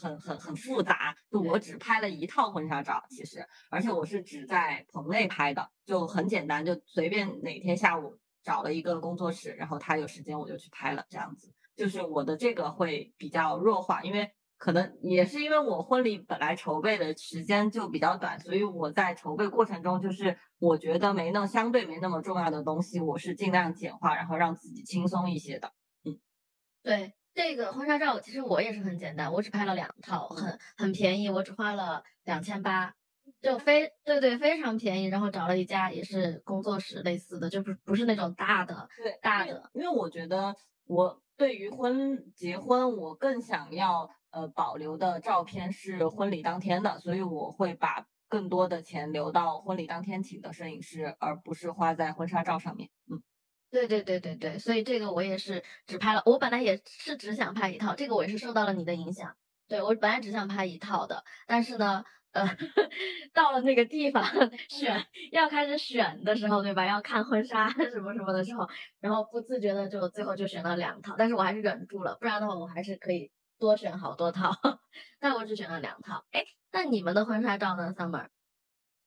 很很很复杂，就我只拍了一套婚纱照，其实，而且我是只在棚内拍的，就很简单，就随便哪天下午找了一个工作室，然后他有时间我就去拍了，这样子，就是我的这个会比较弱化，因为。可能也是因为我婚礼本来筹备的时间就比较短，所以我在筹备过程中，就是我觉得没那相对没那么重要的东西，我是尽量简化，然后让自己轻松一些的。嗯对这个婚纱照，其实我也是很简单，我只拍了两套，很很便宜，我只花了两千八，就非对对非常便宜。然后找了一家也是工作室类似的，就不不是那种大的对，大的。因为我觉得我对于婚结婚，我更想要呃保留的照片是婚礼当天的，所以我会把更多的钱留到婚礼当天请的摄影师，而不是花在婚纱照上面。嗯，对对对对对，所以这个我也是只拍了，我本来也是只想拍一套，这个我也是受到了你的影响。对我本来只想拍一套的，但是呢，呃，到了那个地方 选要开始选的时候，对吧？要看婚纱什么什么的时候，然后不自觉的就最后就选了两套，但是我还是忍住了，不然的话我还是可以多选好多套，但我只选了两套。哎，那你们的婚纱照呢，Summer？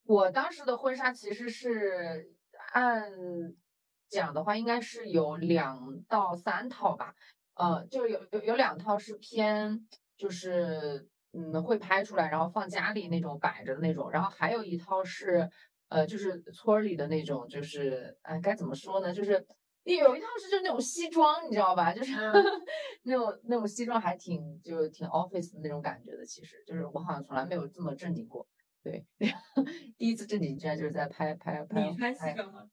我当时的婚纱其实是按讲的话，应该是有两到三套吧。呃，就有有有两套是偏就是嗯会拍出来，然后放家里那种摆着的那种，然后还有一套是呃就是村儿里的那种，就是哎该怎么说呢，就是。有一套是就是那种西装，你知道吧？就是 那种那种西装还挺就是挺 office 的那种感觉的。其实就是我好像从来没有这么正经过。对，第一次正经居然就是在拍拍拍你穿西拍装吗？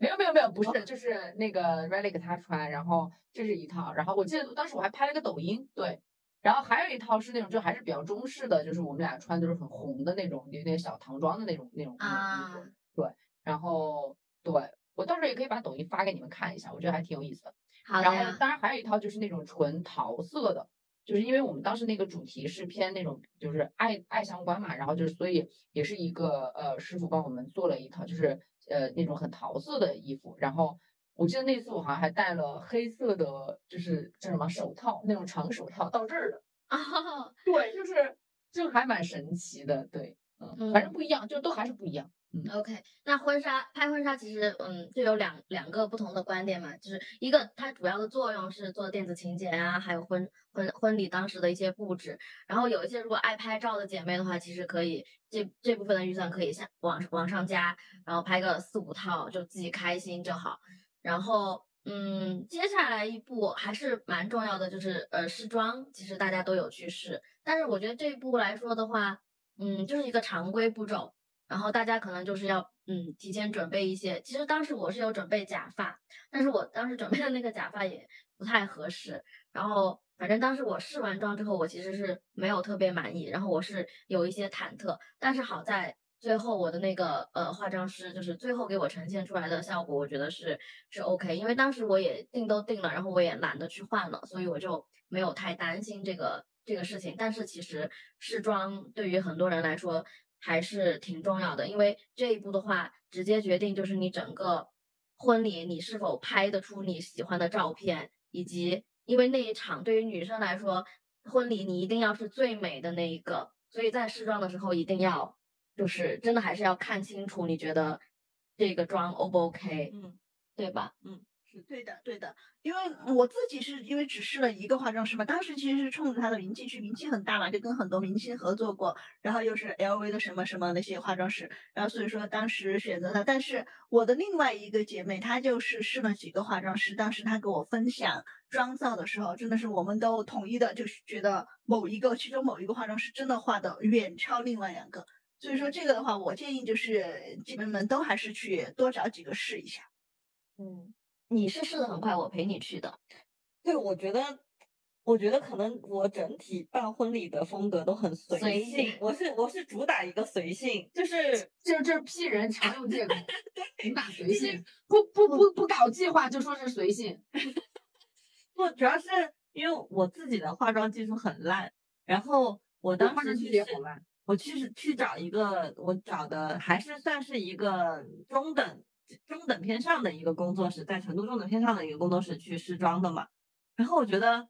没有没有没有，不是，就是那个 Relic 他穿，然后这是一套，然后我记得当时我还拍了个抖音，对，然后还有一套是那种就还是比较中式的，就是我们俩穿就是很红的那种，有点小唐装的那种那种那种衣服，啊对，然后对我到时候也可以把抖音发给你们看一下，我觉得还挺有意思的。好的然后，当然还有一套就是那种纯桃色的，就是因为我们当时那个主题是偏那种就是爱爱相关嘛，然后就是所以也是一个呃师傅帮我们做了一套就是呃那种很桃色的衣服，然后我记得那次我好像还戴了黑色的就是叫什么手套，那种长手套到这儿的，哦，对，就是就还蛮神奇的，对，嗯，反正不一样，就都还是不一样。OK，那婚纱拍婚纱其实嗯就有两两个不同的观点嘛，就是一个它主要的作用是做电子请柬啊，还有婚婚婚礼当时的一些布置。然后有一些如果爱拍照的姐妹的话，其实可以这这部分的预算可以下往往上加，然后拍个四五套，就自己开心就好。然后嗯，接下来一步还是蛮重要的，就是呃试妆，其实大家都有去试，但是我觉得这一步来说的话，嗯，就是一个常规步骤。然后大家可能就是要嗯提前准备一些。其实当时我是有准备假发，但是我当时准备的那个假发也不太合适。然后反正当时我试完妆之后，我其实是没有特别满意，然后我是有一些忐忑。但是好在最后我的那个呃化妆师就是最后给我呈现出来的效果，我觉得是是 OK。因为当时我也定都定了，然后我也懒得去换了，所以我就没有太担心这个这个事情。但是其实试妆对于很多人来说，还是挺重要的，因为这一步的话，直接决定就是你整个婚礼你是否拍得出你喜欢的照片，以及因为那一场对于女生来说，婚礼你一定要是最美的那一个，所以在试妆的时候一定要就是真的还是要看清楚，你觉得这个妆 O 不 OK，嗯，对吧？是对的，对的，因为我自己是因为只试了一个化妆师嘛，当时其实是冲着他的名气去，名气很大嘛，就跟很多明星合作过，然后又是 LV 的什么什么那些化妆师，然后所以说当时选择他。但是我的另外一个姐妹，她就是试了几个化妆师，当时她给我分享妆造的时候，真的是我们都统一的，就是觉得某一个其中某一个化妆师真的画的远超另外两个。所以说这个的话，我建议就是姐妹们都还是去多找几个试一下。嗯，你是试的很快，我陪你去的。对，我觉得，我觉得可能我整体办婚礼的风格都很随随性性，我是我是主打一个随性，就是这这是 P 人常用借口，主打随性，不不不不搞计划就说是随性。不主要是因为我自己的化妆技术很烂，然后我当时去也好烂，我去是去找一个，我找的还是算是一个中等中等偏上的一个工作室，在成都中等偏上的一个工作室去试妆的嘛。然后我觉得，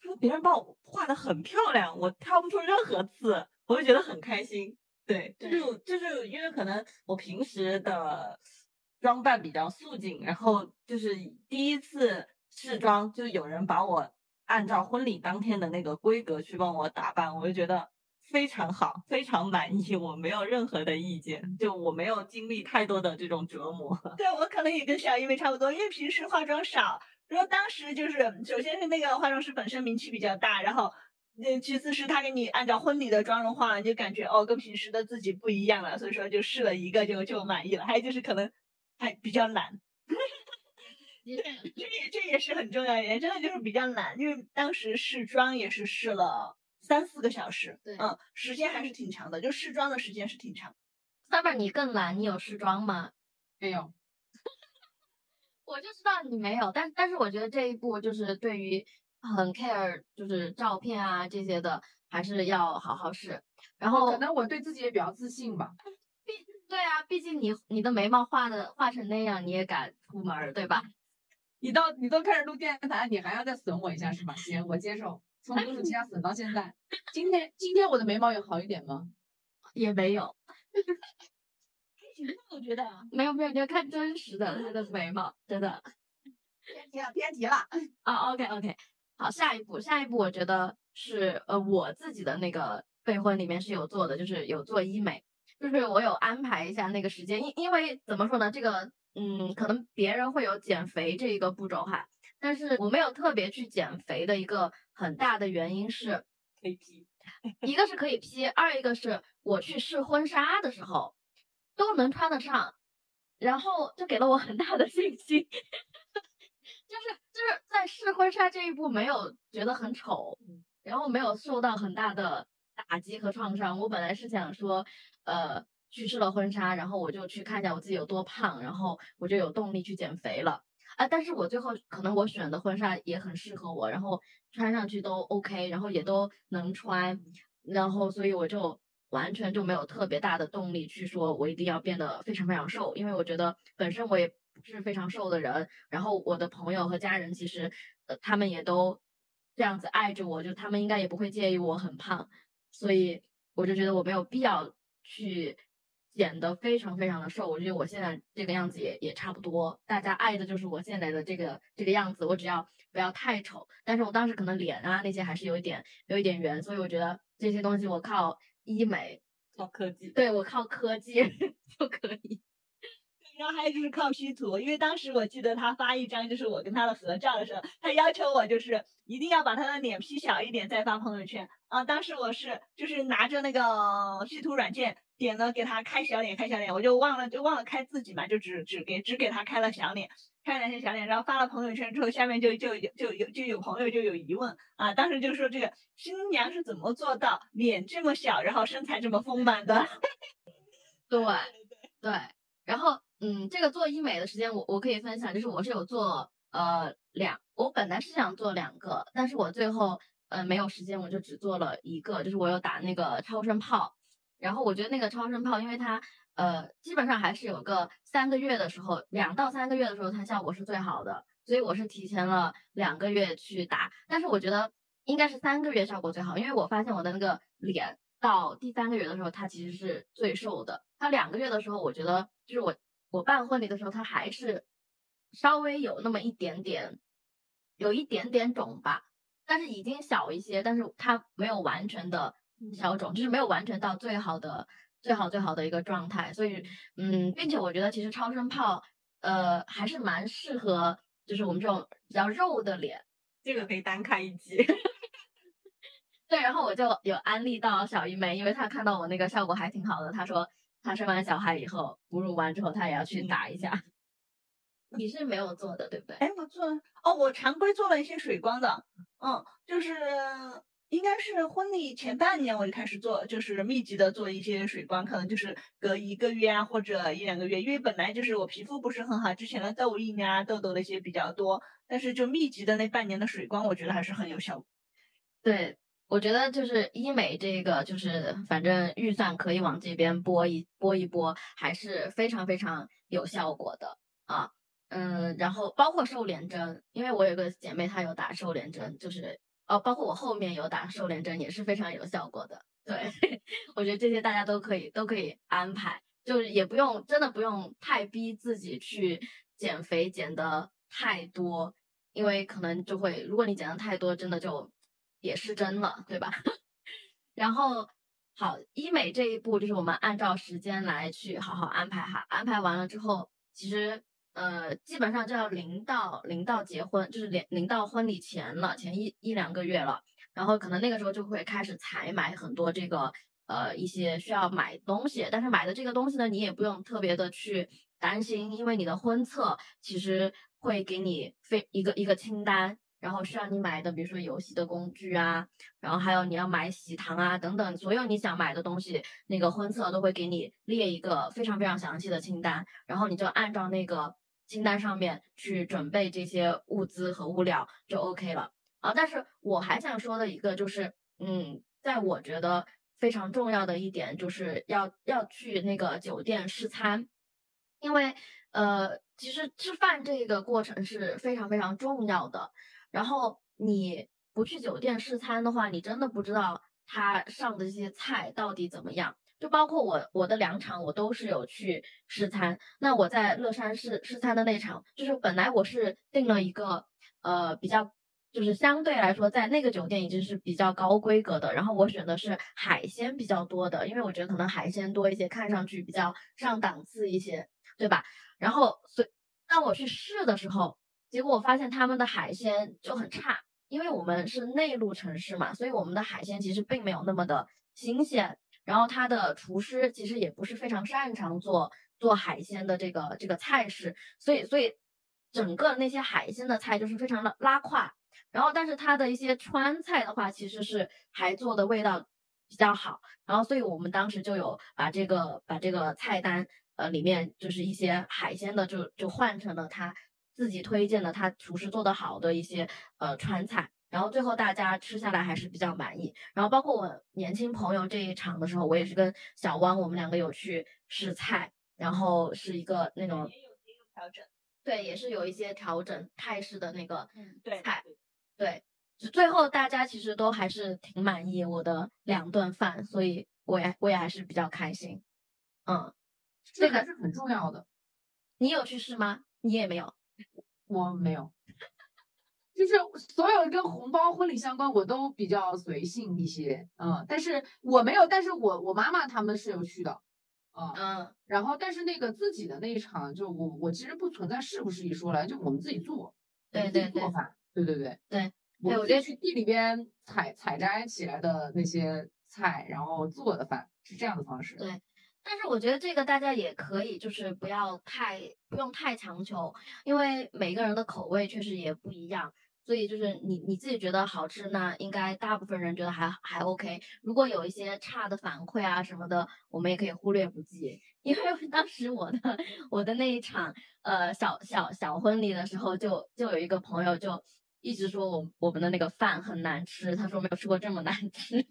就是别人帮我画的很漂亮，我挑不出任何刺，我就觉得很开心。对，就是就是因为可能我平时的装扮比较素净，然后就是第一次试妆，就有人把我按照婚礼当天的那个规格去帮我打扮，我就觉得非常好，非常满意，我没有任何的意见，就我没有经历太多的这种折磨。对我可能也跟小一妹差不多，因为平时化妆少，然后当时就是首先是那个化妆师本身名气比较大，然后。那，其次是他给你按照婚礼的妆容化了，你就感觉哦跟平时的自己不一样了，所以说就试了一个就就满意了。还有就是可能还比较懒，对这也这也是很重要一点，真的就是比较懒，因为当时试妆也是试了三四个小时，对嗯，时间还是挺长的，就试妆的时间是挺长。Summer，你更懒，你有试妆吗？没有，我就知道你没有，但但是我觉得这一步就是对于很 care 就是照片啊这些的，还是要好好试。然后可能我对自己也比较自信吧。毕对啊，毕竟你你的眉毛画的画成那样，你也敢出门儿，对吧？你到你都开始录电台，你还要再损我一下是吧？行，我接受。从母乳期损到现在，今天今天我的眉毛有好一点吗？也没有，我觉得没有没有，你要看真实的他的眉毛，真的。偏题了，偏题了。啊，OK OK，好，下一步，下一步我觉得是呃我自己的那个备婚里面是有做的，就是有做医美，就是我有安排一下那个时间，因因为怎么说呢，这个嗯，可能别人会有减肥这一个步骤哈，但是我没有特别去减肥的一个很大的原因是，可以 P，一个是可以 P，二一个是我去试婚纱的时候都能穿得上，然后就给了我很大的信心。就是就是在试婚纱这一步没有觉得很丑，然后没有受到很大的打击和创伤。我本来是想说，呃，去试了婚纱，然后我就去看一下我自己有多胖，然后我就有动力去减肥了。啊，但是我最后可能我选的婚纱也很适合我，然后穿上去都 OK，然后也都能穿，然后所以我就完全就没有特别大的动力去说我一定要变得非常非常瘦，因为我觉得本身我也不是非常瘦的人，然后我的朋友和家人其实呃他们也都这样子爱着我，就他们应该也不会介意我很胖，所以我就觉得我没有必要去减得非常非常的瘦，我觉得我现在这个样子也也差不多，大家爱的就是我现在的这个这个样子，我只要不要太丑，但是我当时可能脸啊那些还是有一点有一点圆，所以我觉得这些东西我靠医美，靠科技。对我靠科技 就可以。然后还有就是靠 P 图，因为当时我记得他发一张就是我跟他的合照的时候，他要求我就是一定要把他的脸 P 小一点再发朋友圈啊。当时我是就是拿着那个 P 图软件点了给他开小脸开小脸，我就忘了就忘了开自己嘛，就只只给只给他开了小脸，开了两天小脸，然后发了朋友圈之后，下面就就有就有就有朋友就有疑问啊，当时就说这个新娘是怎么做到脸这么小，然后身材这么丰满的？对对，然后嗯，这个做医美的时间我我可以分享，就是我是有做呃两，我本来是想做两个，但是我最后呃没有时间，我就只做了一个，就是我有打那个超声炮，然后我觉得那个超声炮，因为它呃，基本上还是有个三个月的时候，两到三个月的时候，它效果是最好的。所以我是提前了两个月去打，但是我觉得应该是三个月效果最好，因为我发现我的那个脸到第三个月的时候，它其实是最瘦的。它两个月的时候，我觉得就是我我办婚礼的时候，他还是稍微有那么一点点，有一点点肿吧，但是已经小一些，但是它没有完全的消肿，就是没有完全到最好的最好最好的一个状态。所以嗯，并且我觉得其实超声炮呃还是蛮适合。就是我们这种比较肉的脸，这个可以单开一集。对，然后我就有安利到小姨妹，因为她看到我那个效果还挺好的，她说她生完小孩以后哺乳完之后，她也要去打一下。你是没有做的，对不对？哎，我做哦，我常规做了一些水光的，嗯，就是。应该是婚礼前半年我就开始做，就是密集的做一些水光，可能就是隔一个月啊或者一两个月，因为本来就是我皮肤不是很好，之前的痘印啊痘痘那些比较多，但是就密集的那半年的水光，我觉得还是很有效果。对，我觉得就是医美这个，就是反正预算可以往这边拨一拨一拨，还是非常非常有效果的啊。嗯，然后包括瘦脸针，因为我有个姐妹她有打瘦脸针，就是。哦，包括我后面有打瘦脸针也是非常有效果的。对，我觉得这些大家都可以都可以安排，就是也不用真的不用太逼自己去减肥减的太多，因为可能就会如果你减的太多，真的就也失真了，对吧？然后好，医美这一步就是我们按照时间来去好好安排哈，安排完了之后，其实。呃，基本上就要临到临到结婚，就是临临到婚礼前了，前一一两个月了，然后可能那个时候就会开始采买很多这个呃一些需要买东西，但是买的这个东西呢，你也不用特别的去担心，因为你的婚策其实会给你非一个一个清单，然后需要你买的，比如说游戏的工具啊，然后还有你要买喜糖啊等等，所有你想买的东西，那个婚策都会给你列一个非常非常详细的清单，然后你就按照那个。清单上面去准备这些物资和物料就 OK 了啊！但是我还想说的一个就是，嗯，在我觉得非常重要的一点就是要要去那个酒店试餐，因为呃，其实吃饭这个过程是非常非常重要的。然后你不去酒店试餐的话，你真的不知道他上的这些菜到底怎么样。就包括我我的两场，我都是有去试餐。那我在乐山试试餐的那场，就是本来我是订了一个呃比较，就是相对来说在那个酒店已经是比较高规格的。然后我选的是海鲜比较多的，因为我觉得可能海鲜多一些，看上去比较上档次一些，对吧？然后所以当我去试的时候，结果我发现他们的海鲜就很差，因为我们是内陆城市嘛，所以我们的海鲜其实并没有那么的新鲜。然后他的厨师其实也不是非常擅长做做海鲜的这个这个菜式，所以所以整个那些海鲜的菜就是非常的拉胯。然后但是他的一些川菜的话，其实是还做的味道比较好。然后所以我们当时就有把这个把这个菜单呃里面就是一些海鲜的就就换成了他自己推荐的他厨师做的好的一些呃川菜。然后最后大家吃下来还是比较满意。然后包括我年轻朋友这一场的时候，我也是跟小汪，我们两个有去试菜，然后是一个那种也有也有调整，对，也是有一些调整泰式的那个对菜，对，最后大家其实都还是挺满意我的两顿饭，所以我也我也还是比较开心。嗯，这个是很重要的。你有去试吗？你也没有，我没有。就是所有跟红包婚礼相关，我都比较随性一些，嗯，但是我没有，但是我我妈妈他们是有去的，啊，嗯，然后但是那个自己的那一场，就我我其实不存在是不是一说来，就我们自己做，对对对，做饭，对对对对，我就去地里边采采摘起来的那些菜，然后做的饭是这样的方式，对。但是我觉得这个大家也可以，就是不要太不用太强求，因为每个人的口味确实也不一样，所以就是你你自己觉得好吃，那应该大部分人觉得还还 OK。如果有一些差的反馈啊什么的，我们也可以忽略不计。因为当时我的我的那一场呃小小小婚礼的时候，就就有一个朋友就一直说我我们的那个饭很难吃，他说没有吃过这么难吃。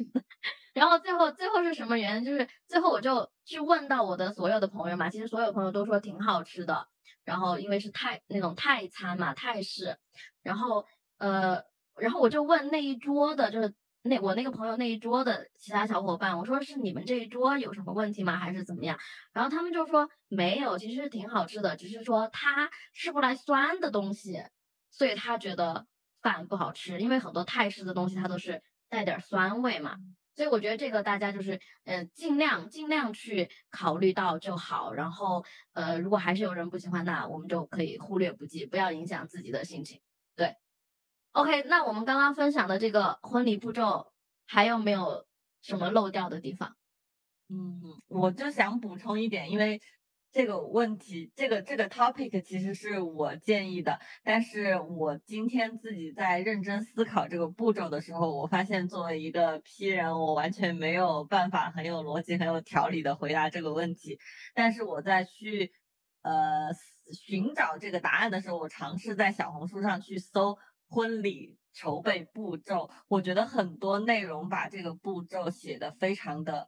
然后最后最后是什么原因？就是最后我就去问到我的所有的朋友嘛，其实所有朋友都说挺好吃的。然后因为是泰那种泰餐嘛，泰式，然后呃，然后我就问那一桌的，就是那我那个朋友那一桌的其他小伙伴，我说是你们这一桌有什么问题吗？还是怎么样？然后他们就说没有，其实挺好吃的，只是说他吃不来酸的东西，所以他觉得饭不好吃，因为很多泰式的东西它都是带点酸味嘛。所以我觉得这个大家就是，呃，尽量尽量去考虑到就好。然后，呃，如果还是有人不喜欢，那我们就可以忽略不计，不要影响自己的心情。对，OK，那我们刚刚分享的这个婚礼步骤，还有没有什么漏掉的地方？嗯，我就想补充一点，因为。这个问题，这个这个 topic 其实是我建议的，但是我今天自己在认真思考这个步骤的时候，我发现作为一个 P 人，我完全没有办法很有逻辑、很有条理的回答这个问题。但是我在去呃寻找这个答案的时候，我尝试在小红书上去搜婚礼筹备步骤，我觉得很多内容把这个步骤写的非常的。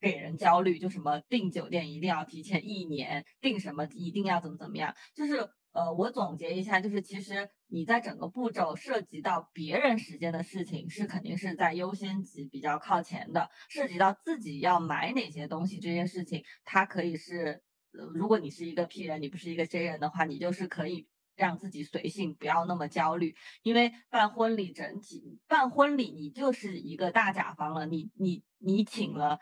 给人焦虑，就什么订酒店一定要提前一年，订什么一定要怎么怎么样，就是呃，我总结一下，就是其实你在整个步骤涉及到别人时间的事情，是肯定是在优先级比较靠前的。涉及到自己要买哪些东西这件事情，它可以是，呃如果你是一个 P 人，你不是一个 J 人的话，你就是可以让自己随性，不要那么焦虑，因为办婚礼整体办婚礼，你就是一个大甲方了，你你你请了。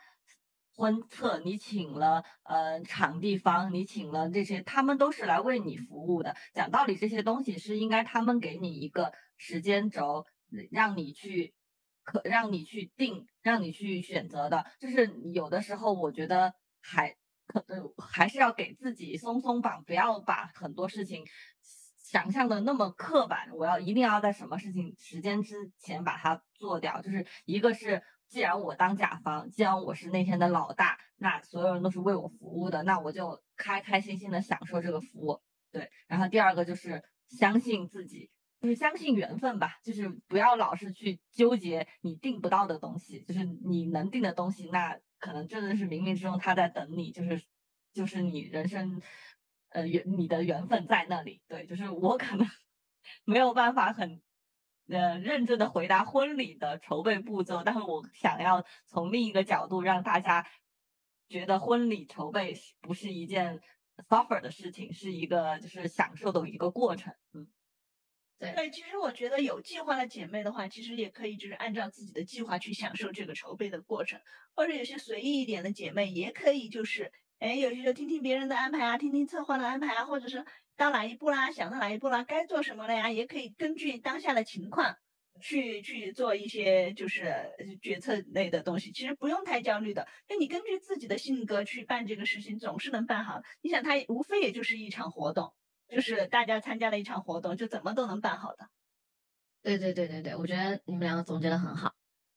婚策你请了，呃，场地方你请了这些，他们都是来为你服务的。讲道理，这些东西是应该他们给你一个时间轴，让你去可让你去定，让你去选择的。就是有的时候，我觉得还可能还是要给自己松松绑，不要把很多事情想象的那么刻板。我要一定要在什么事情时间之前把它做掉。就是一个是。既然我当甲方，既然我是那天的老大，那所有人都是为我服务的，那我就开开心心的享受这个服务。对，然后第二个就是相信自己，就是相信缘分吧，就是不要老是去纠结你订不到的东西，就是你能订的东西，那可能真的是冥冥之中他在等你，就是就是你人生，呃缘你的缘分在那里。对，就是我可能 没有办法很。呃，认真的回答婚礼的筹备步骤，但是我想要从另一个角度让大家觉得婚礼筹备不是一件 suffer 的事情，是一个就是享受的一个过程。嗯，对，其实我觉得有计划的姐妹的话，其实也可以就是按照自己的计划去享受这个筹备的过程，或者有些随意一点的姐妹也可以就是，哎，有些时候听听别人的安排啊，听听策划的安排啊，或者是。到哪一步啦？想到哪一步啦？该做什么了呀？也可以根据当下的情况去去做一些就是决策类的东西。其实不用太焦虑的，就你根据自己的性格去办这个事情，总是能办好。你想，它无非也就是一场活动，就是大家参加了一场活动，就怎么都能办好的。对对对对对，我觉得你们两个总结的很好。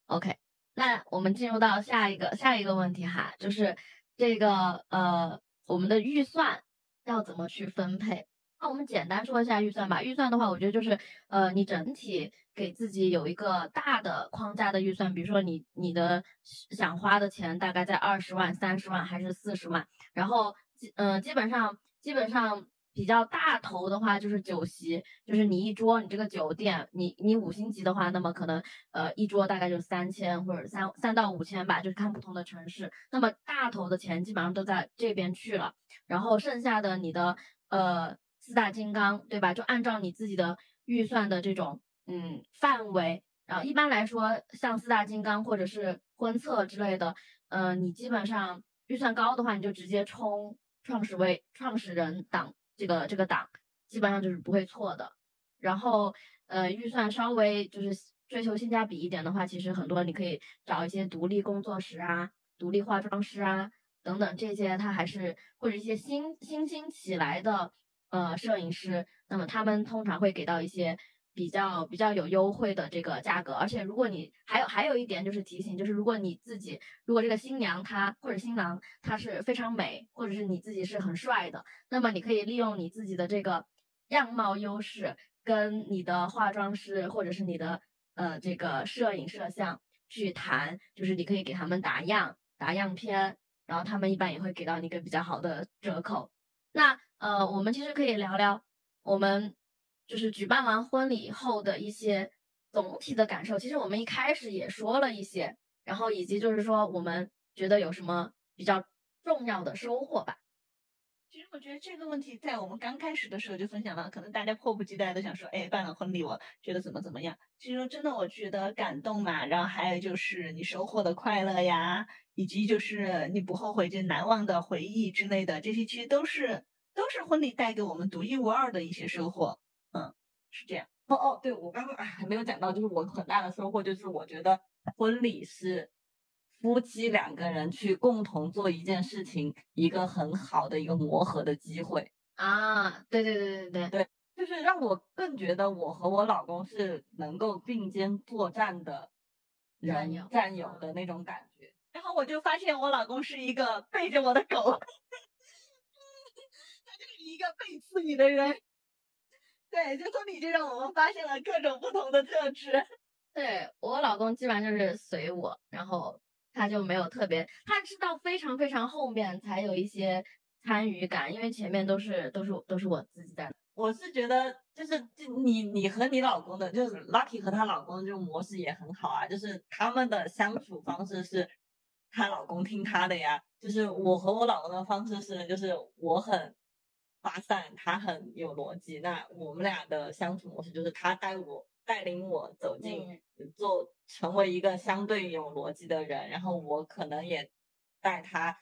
OK，那我们进入到下一个下一个问题哈，就是这个呃，我们的预算要怎么去分配？那我们简单说一下预算吧。预算的话，我觉得就是，呃，你整体给自己有一个大的框架的预算，比如说你你的想花的钱大概在二十万、三十万还是四十万，然后基，嗯，基本上基本上比较大头的话就是酒席，就是你一桌，你这个酒店，你你五星级的话，那么可能呃一桌大概就三千或者三三到五千吧，就是看不同的城市。那么大头的钱基本上都在这边去了，然后剩下的你的呃。四大金刚，对吧？就按照你自己的预算的这种嗯范围，然后一般来说，像四大金刚或者是婚策之类的，嗯，你基本上预算高的话，你就直接冲创始位创始人档这个这个档，基本上就是不会错的。然后呃，预算稍微就是追求性价比一点的话，其实很多你可以找一些独立工作室啊、独立化妆师啊等等这些，他还是或者一些新新兴起来的。呃，摄影师，那么他们通常会给到一些比较比较有优惠的这个价格，而且如果你还有还有一点就是提醒，就是如果你自己如果这个新娘她或者新郎他是非常美，或者是你自己是很帅的，那么你可以利用你自己的这个样貌优势，跟你的化妆师或者是你的呃这个摄影摄像去谈，就是你可以给他们打样、打样片，然后他们一般也会给到你一个比较好的折扣。那呃，我们其实可以聊聊我们就是举办完婚礼以后的一些总体的感受。其实我们一开始也说了一些，然后以及就是说我们觉得有什么比较重要的收获吧。其实我觉得这个问题在我们刚开始的时候就分享了，可能大家迫不及待的想说，哎，办了婚礼，我觉得怎么怎么样。其实真的，我觉得感动嘛，然后还有就是你收获的快乐呀，以及就是你不后悔就难忘的回忆之类的，这些其实都是都是婚礼带给我们独一无二的一些收获。嗯，是这样。哦哦，对我刚刚哎还没有讲到，就是我很大的收获就是我觉得婚礼是。夫妻两个人去共同做一件事情，一个很好的一个磨合的机会啊！对对对对对对，就是让我更觉得我和我老公是能够并肩作战的人，战友的那种感觉。然后我就发现我老公是一个背着我的狗，他就是一个背刺你的人。对，就从你这让我们发现了各种不同的特质。对我老公基本上就是随我，然后。他就没有特别，他是到非常非常后面才有一些参与感，因为前面都是都是都是我自己在。我是觉得就是你你和你老公的，就是 Lucky 和她老公的这种模式也很好啊，就是他们的相处方式是，她老公听她的呀，就是我和我老公的方式是，就是我很发散，他很有逻辑，那我们俩的相处模式就是他带我。带领我走进做成为一个相对有逻辑的人，然后我可能也带他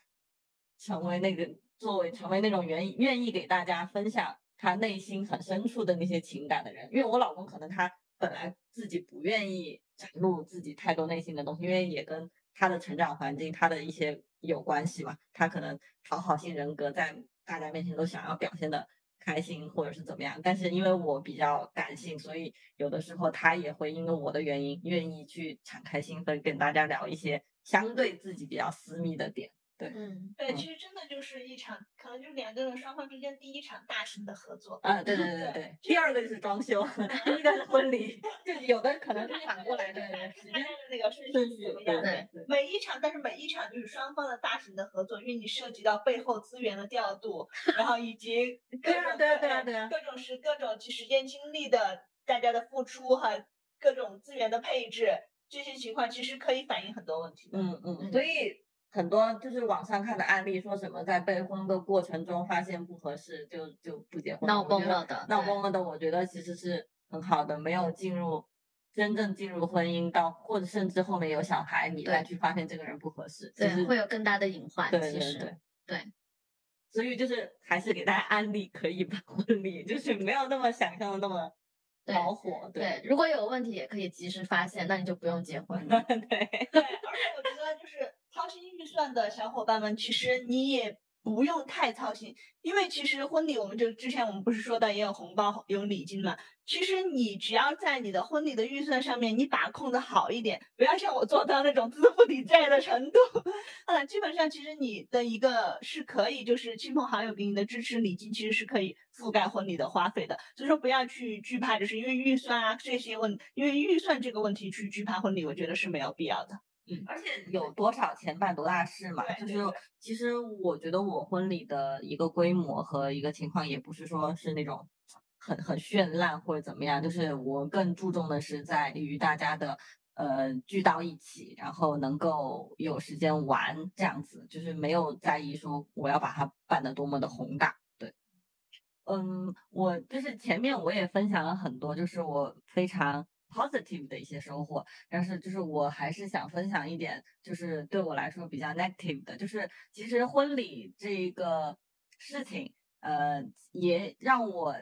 成为那个作为成为那种愿意愿意给大家分享他内心很深处的那些情感的人。因为我老公可能他本来自己不愿意展露自己太多内心的东西，因为也跟他的成长环境他的一些有关系嘛。他可能讨好型人格，在大家面前都想要表现的。开心或者是怎么样，但是因为我比较感性，所以有的时候他也会因为我的原因，愿意去敞开心扉跟大家聊一些相对自己比较私密的点。对，嗯，对，其实真的就是一场，可能就是两个人双方之间第一场大型的合作。啊，对对对对对。第二个就是装修，第一个是婚礼，就有的可能是反过来的，时间的那个顺序不一样。对对。每一场，但是每一场就是双方的大型的合作，因为你涉及到背后资源的调度，然后以及各种对对对各种时各种去时间精力的大家的付出和各种资源的配置，这些情况其实可以反映很多问题。嗯嗯，所以。很多就是网上看的案例，说什么在备婚的过程中发现不合适，就就不结婚，闹崩了的，闹崩了的，我觉得其实是很好的，没有进入真正进入婚姻到，或者甚至后面有小孩，你再去发现这个人不合适，对，会有更大的隐患。对对对对，所以就是还是给大家安利可以办婚礼，就是没有那么想象的那么恼火。对，如果有问题也可以及时发现，那你就不用结婚。对对，而且我觉得就是。操心预算的小伙伴们，其实你也不用太操心，因为其实婚礼我们就之前我们不是说的也有红包有礼金嘛。其实你只要在你的婚礼的预算上面你把控的好一点，不要像我做到那种资不抵债的程度，嗯，基本上其实你的一个是可以，就是亲朋好友给你的支持礼金，其实是可以覆盖婚礼的花费的。所以说不要去惧怕，就是因为预算啊这些问，因为预算这个问题去惧怕婚礼，我觉得是没有必要的。而且有多少钱办多大事嘛？就是其实我觉得我婚礼的一个规模和一个情况，也不是说是那种很很绚烂或者怎么样。就是我更注重的是在于大家的呃聚到一起，然后能够有时间玩这样子，就是没有在意说我要把它办得多么的宏大。对，嗯，我就是前面我也分享了很多，就是我非常。Positive 的一些收获，但是就是我还是想分享一点，就是对我来说比较 negative 的，就是其实婚礼这一个事情，呃，也让我，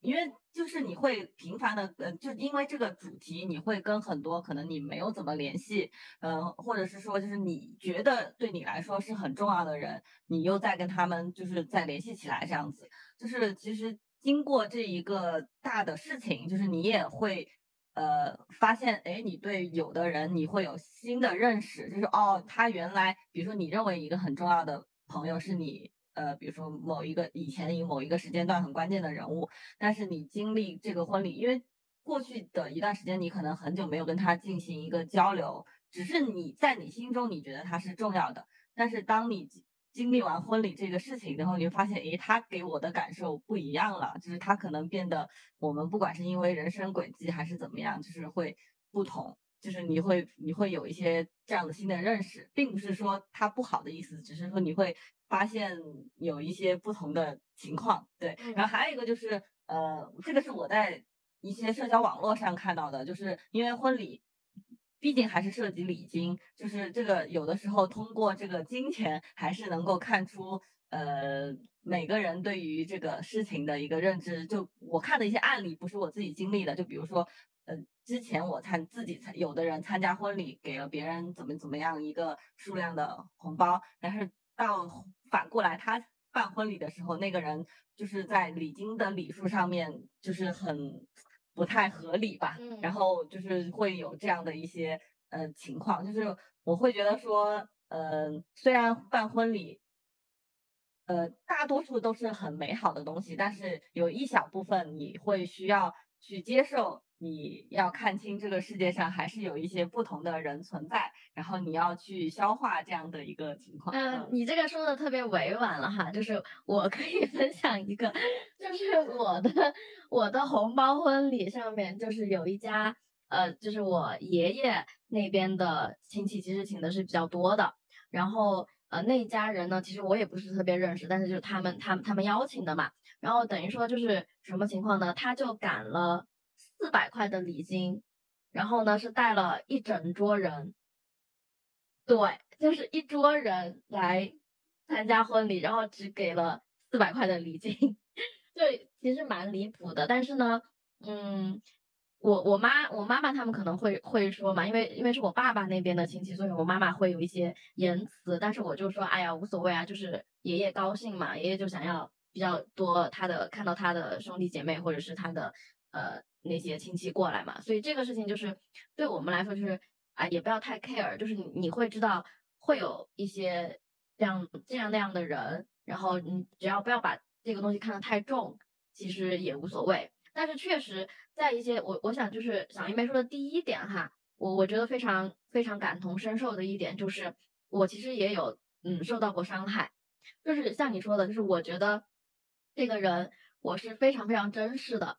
因为就是你会频繁的，呃，就因为这个主题，你会跟很多可能你没有怎么联系，嗯，或者是说就是你觉得对你来说是很重要的人，你又在跟他们就是再联系起来这样子，就是其实经过这一个大的事情，就是你也会。呃，发现哎，你对有的人你会有新的认识，就是哦，他原来，比如说你认为一个很重要的朋友是你，呃，比如说某一个以前以某一个时间段很关键的人物，但是你经历这个婚礼，因为过去的一段时间你可能很久没有跟他进行一个交流，只是你在你心中你觉得他是重要的，但是当你经经历完婚礼这个事情，然后你会发现，诶，他给我的感受不一样了，就是他可能变得，我们不管是因为人生轨迹还是怎么样，就是会不同，就是你会你会有一些这样的新的认识，并不是说他不好的意思，只是说你会发现有一些不同的情况，对。然后还有一个就是，呃，这个是我在一些社交网络上看到的，就是因为婚礼。毕竟还是涉及礼金，就是这个有的时候通过这个金钱还是能够看出，呃，每个人对于这个事情的一个认知。就我看的一些案例，不是我自己经历的，就比如说，呃，之前我参自己参有的人参加婚礼，给了别人怎么怎么样一个数量的红包，但是到反过来他办婚礼的时候，那个人就是在礼金的礼数上面就是很。不太合理吧，嗯。然后就是会有这样的一些呃情况，就是我会觉得说，呃，虽然办婚礼，呃，大多数都是很美好的东西，但是有一小部分你会需要去接受，你要看清这个世界上还是有一些不同的人存在，然后你要去消化这样的一个情况。嗯，你这个说的特别委婉了哈，就是我可以分享一个，就是我的我的红包婚礼上面，就是有一家呃，就是我爷爷那边的亲戚，其实请的是比较多的，然后呃那一家人呢，其实我也不是特别认识，但是就是他们他们他们邀请的嘛，然后等于说就是什么情况呢？他就赶了四百块的礼金，然后呢是带了一整桌人。对，就是一桌人来参加婚礼，然后只给了四百块的礼金，对，其实蛮离谱的。但是呢，嗯，我我妈我妈妈他们可能会会说嘛，因为因为是我爸爸那边的亲戚，所以我妈妈会有一些言辞，但是我就说，哎呀，无所谓啊，就是爷爷高兴嘛，爷爷就想要比较多他的看到他的兄弟姐妹或者是他的呃那些亲戚过来嘛，所以这个事情就是对我们来说就是。啊，也不要太 care，就是你你会知道会有一些这样这样那样的人，然后你只要不要把这个东西看得太重，其实也无所谓。但是确实在一些我我想就是小一梅说的第一点哈，我我觉得非常非常感同身受的一点就是我其实也有嗯受到过伤害，就是像你说的，就是我觉得这个人我是非常非常珍视的，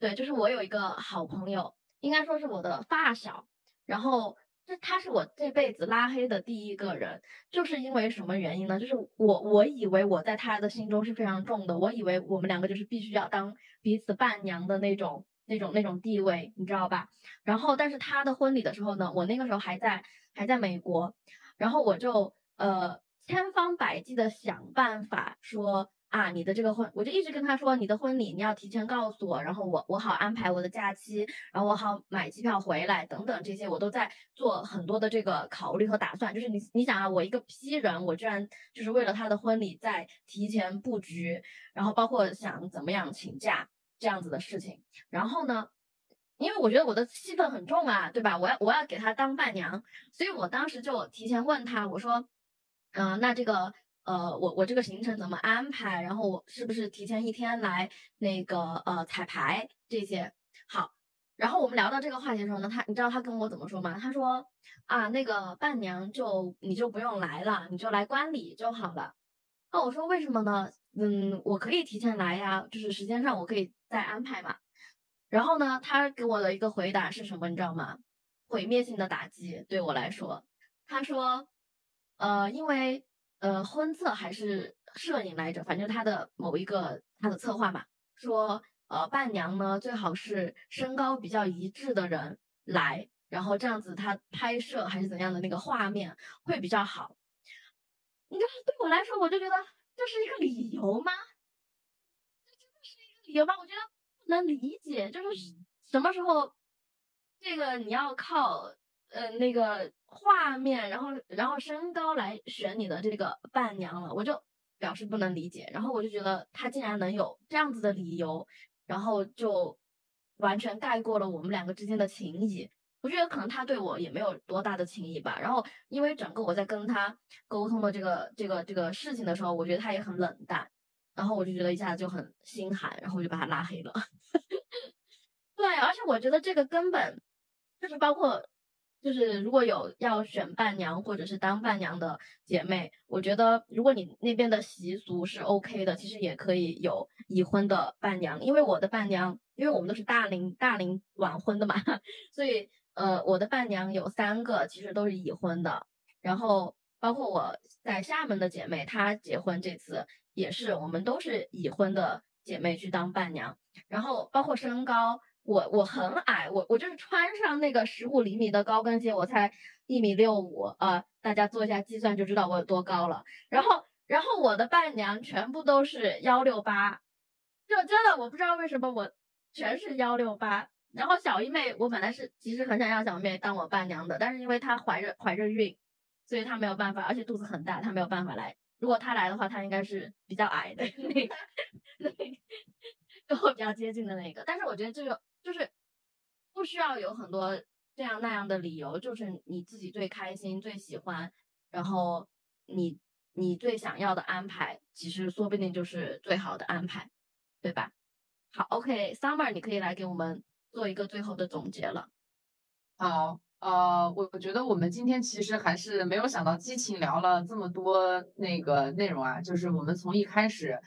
对，就是我有一个好朋友，应该说是我的发小。然后，这他是我这辈子拉黑的第一个人，就是因为什么原因呢？就是我我以为我在他的心中是非常重的，我以为我们两个就是必须要当彼此伴娘的那种那种那种地位，你知道吧？然后，但是他的婚礼的时候呢，我那个时候还在还在美国，然后我就呃千方百计的想办法说。啊，你的这个婚，我就一直跟他说，你的婚礼你要提前告诉我，然后我我好安排我的假期，然后我好买机票回来等等这些，我都在做很多的这个考虑和打算。就是你你想啊，我一个 P 人，我居然就是为了他的婚礼在提前布局，然后包括想怎么样请假这样子的事情。然后呢，因为我觉得我的戏份很重啊，对吧？我要我要给他当伴娘，所以我当时就提前问他，我说，嗯、那这个。呃，我我这个行程怎么安排？然后我是不是提前一天来那个呃彩排这些？好，然后我们聊到这个话题的时候呢，他你知道他跟我怎么说吗？他说啊，那个伴娘就你就不用来了，你就来观礼就好了。那我说为什么呢？嗯，我可以提前来呀，就是时间上我可以再安排嘛。然后呢，他给我的一个回答是什么？你知道吗？毁灭性的打击对我来说。他说，呃，因为。呃，婚策还是摄影来着，反正他的某一个他的策划嘛，说呃伴娘呢最好是身高比较一致的人来，然后这样子他拍摄还是怎样的那个画面会比较好。你知道对我来说，我就觉得这是一个理由吗？这真的是一个理由吗？我觉得不能理解，就是什么时候这个你要靠。呃，那个画面，然后然后身高来选你的这个伴娘了，我就表示不能理解。然后我就觉得他竟然能有这样子的理由，然后就完全盖过了我们两个之间的情谊。我觉得可能他对我也没有多大的情谊吧。然后因为整个我在跟他沟通的这个这个这个事情的时候，我觉得他也很冷淡，然后我就觉得一下子就很心寒，然后我就把他拉黑了。对，而且我觉得这个根本就是包括。就是如果有要选伴娘或者是当伴娘的姐妹，我觉得如果你那边的习俗是 OK 的，其实也可以有已婚的伴娘。因为我的伴娘，因为我们都是大龄大龄晚婚的嘛，所以呃，我的伴娘有三个，其实都是已婚的。然后包括我在厦门的姐妹，她结婚这次也是，我们都是已婚的姐妹去当伴娘。然后包括身高。我我很矮，我我就是穿上那个十五厘米的高跟鞋，我才一米六五啊！大家做一下计算就知道我有多高了。然后然后我的伴娘全部都是幺六八，就真的我不知道为什么我全是幺六八。然后小姨妹，我本来是其实很想要小妹当我伴娘的，但是因为她怀着怀着孕，所以她没有办法，而且肚子很大，她没有办法来。如果她来的话，她应该是比较矮的 那个，跟我比比较接近的那个。但是我觉得这个。就是不需要有很多这样那样的理由，就是你自己最开心、最喜欢，然后你你最想要的安排，其实说不定就是最好的安排，对吧？好，OK，Summer，你可以来给我们做一个最后的总结了。好，呃，我我觉得我们今天其实还是没有想到激情聊了这么多那个内容啊，就是我们从一开始。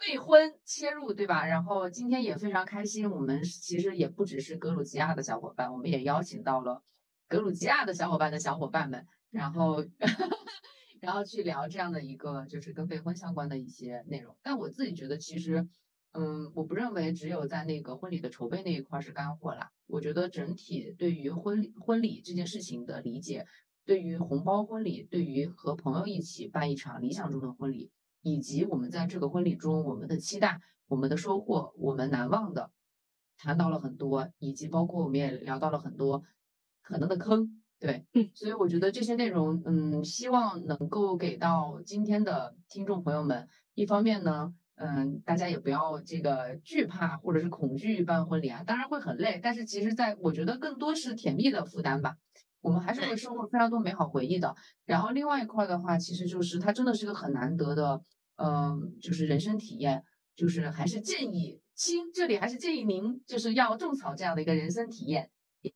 未婚切入，对吧？然后今天也非常开心，我们其实也不只是格鲁吉亚的小伙伴，我们也邀请到了格鲁吉亚的小伙伴的小伙伴们，然后 然后去聊这样的一个就是跟备婚相关的一些内容。但我自己觉得，其实，嗯，我不认为只有在那个婚礼的筹备那一块是干货啦。我觉得整体对于婚礼婚礼这件事情的理解，对于红包婚礼，对于和朋友一起办一场理想中的婚礼。以及我们在这个婚礼中，我们的期待、我们的收获、我们难忘的，谈到了很多，以及包括我们也聊到了很多可能的坑，对，所以我觉得这些内容，嗯，希望能够给到今天的听众朋友们。一方面呢，嗯，大家也不要这个惧怕或者是恐惧办婚礼啊，当然会很累，但是其实在我觉得更多是甜蜜的负担吧。我们还是会收获非常多美好回忆的。然后另外一块的话，其实就是它真的是一个很难得的。嗯，就是人生体验，就是还是建议亲，这里还是建议您就是要种草这样的一个人生体验。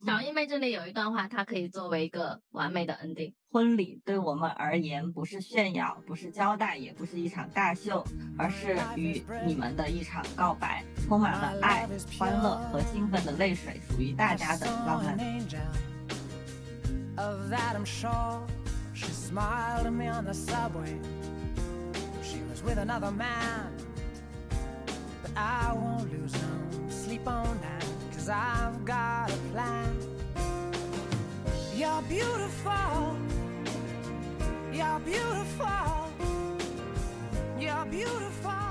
小一妹这里有一段话，它可以作为一个完美的 ending。婚礼对我们而言，不是炫耀，不是交代，也不是一场大秀，而是与你们的一场告白，充满了爱、欢乐和兴奋的泪水，属于大家的浪漫。With another man. But I won't lose no sleep on that, cause I've got a plan. You're beautiful, you're beautiful, you're beautiful.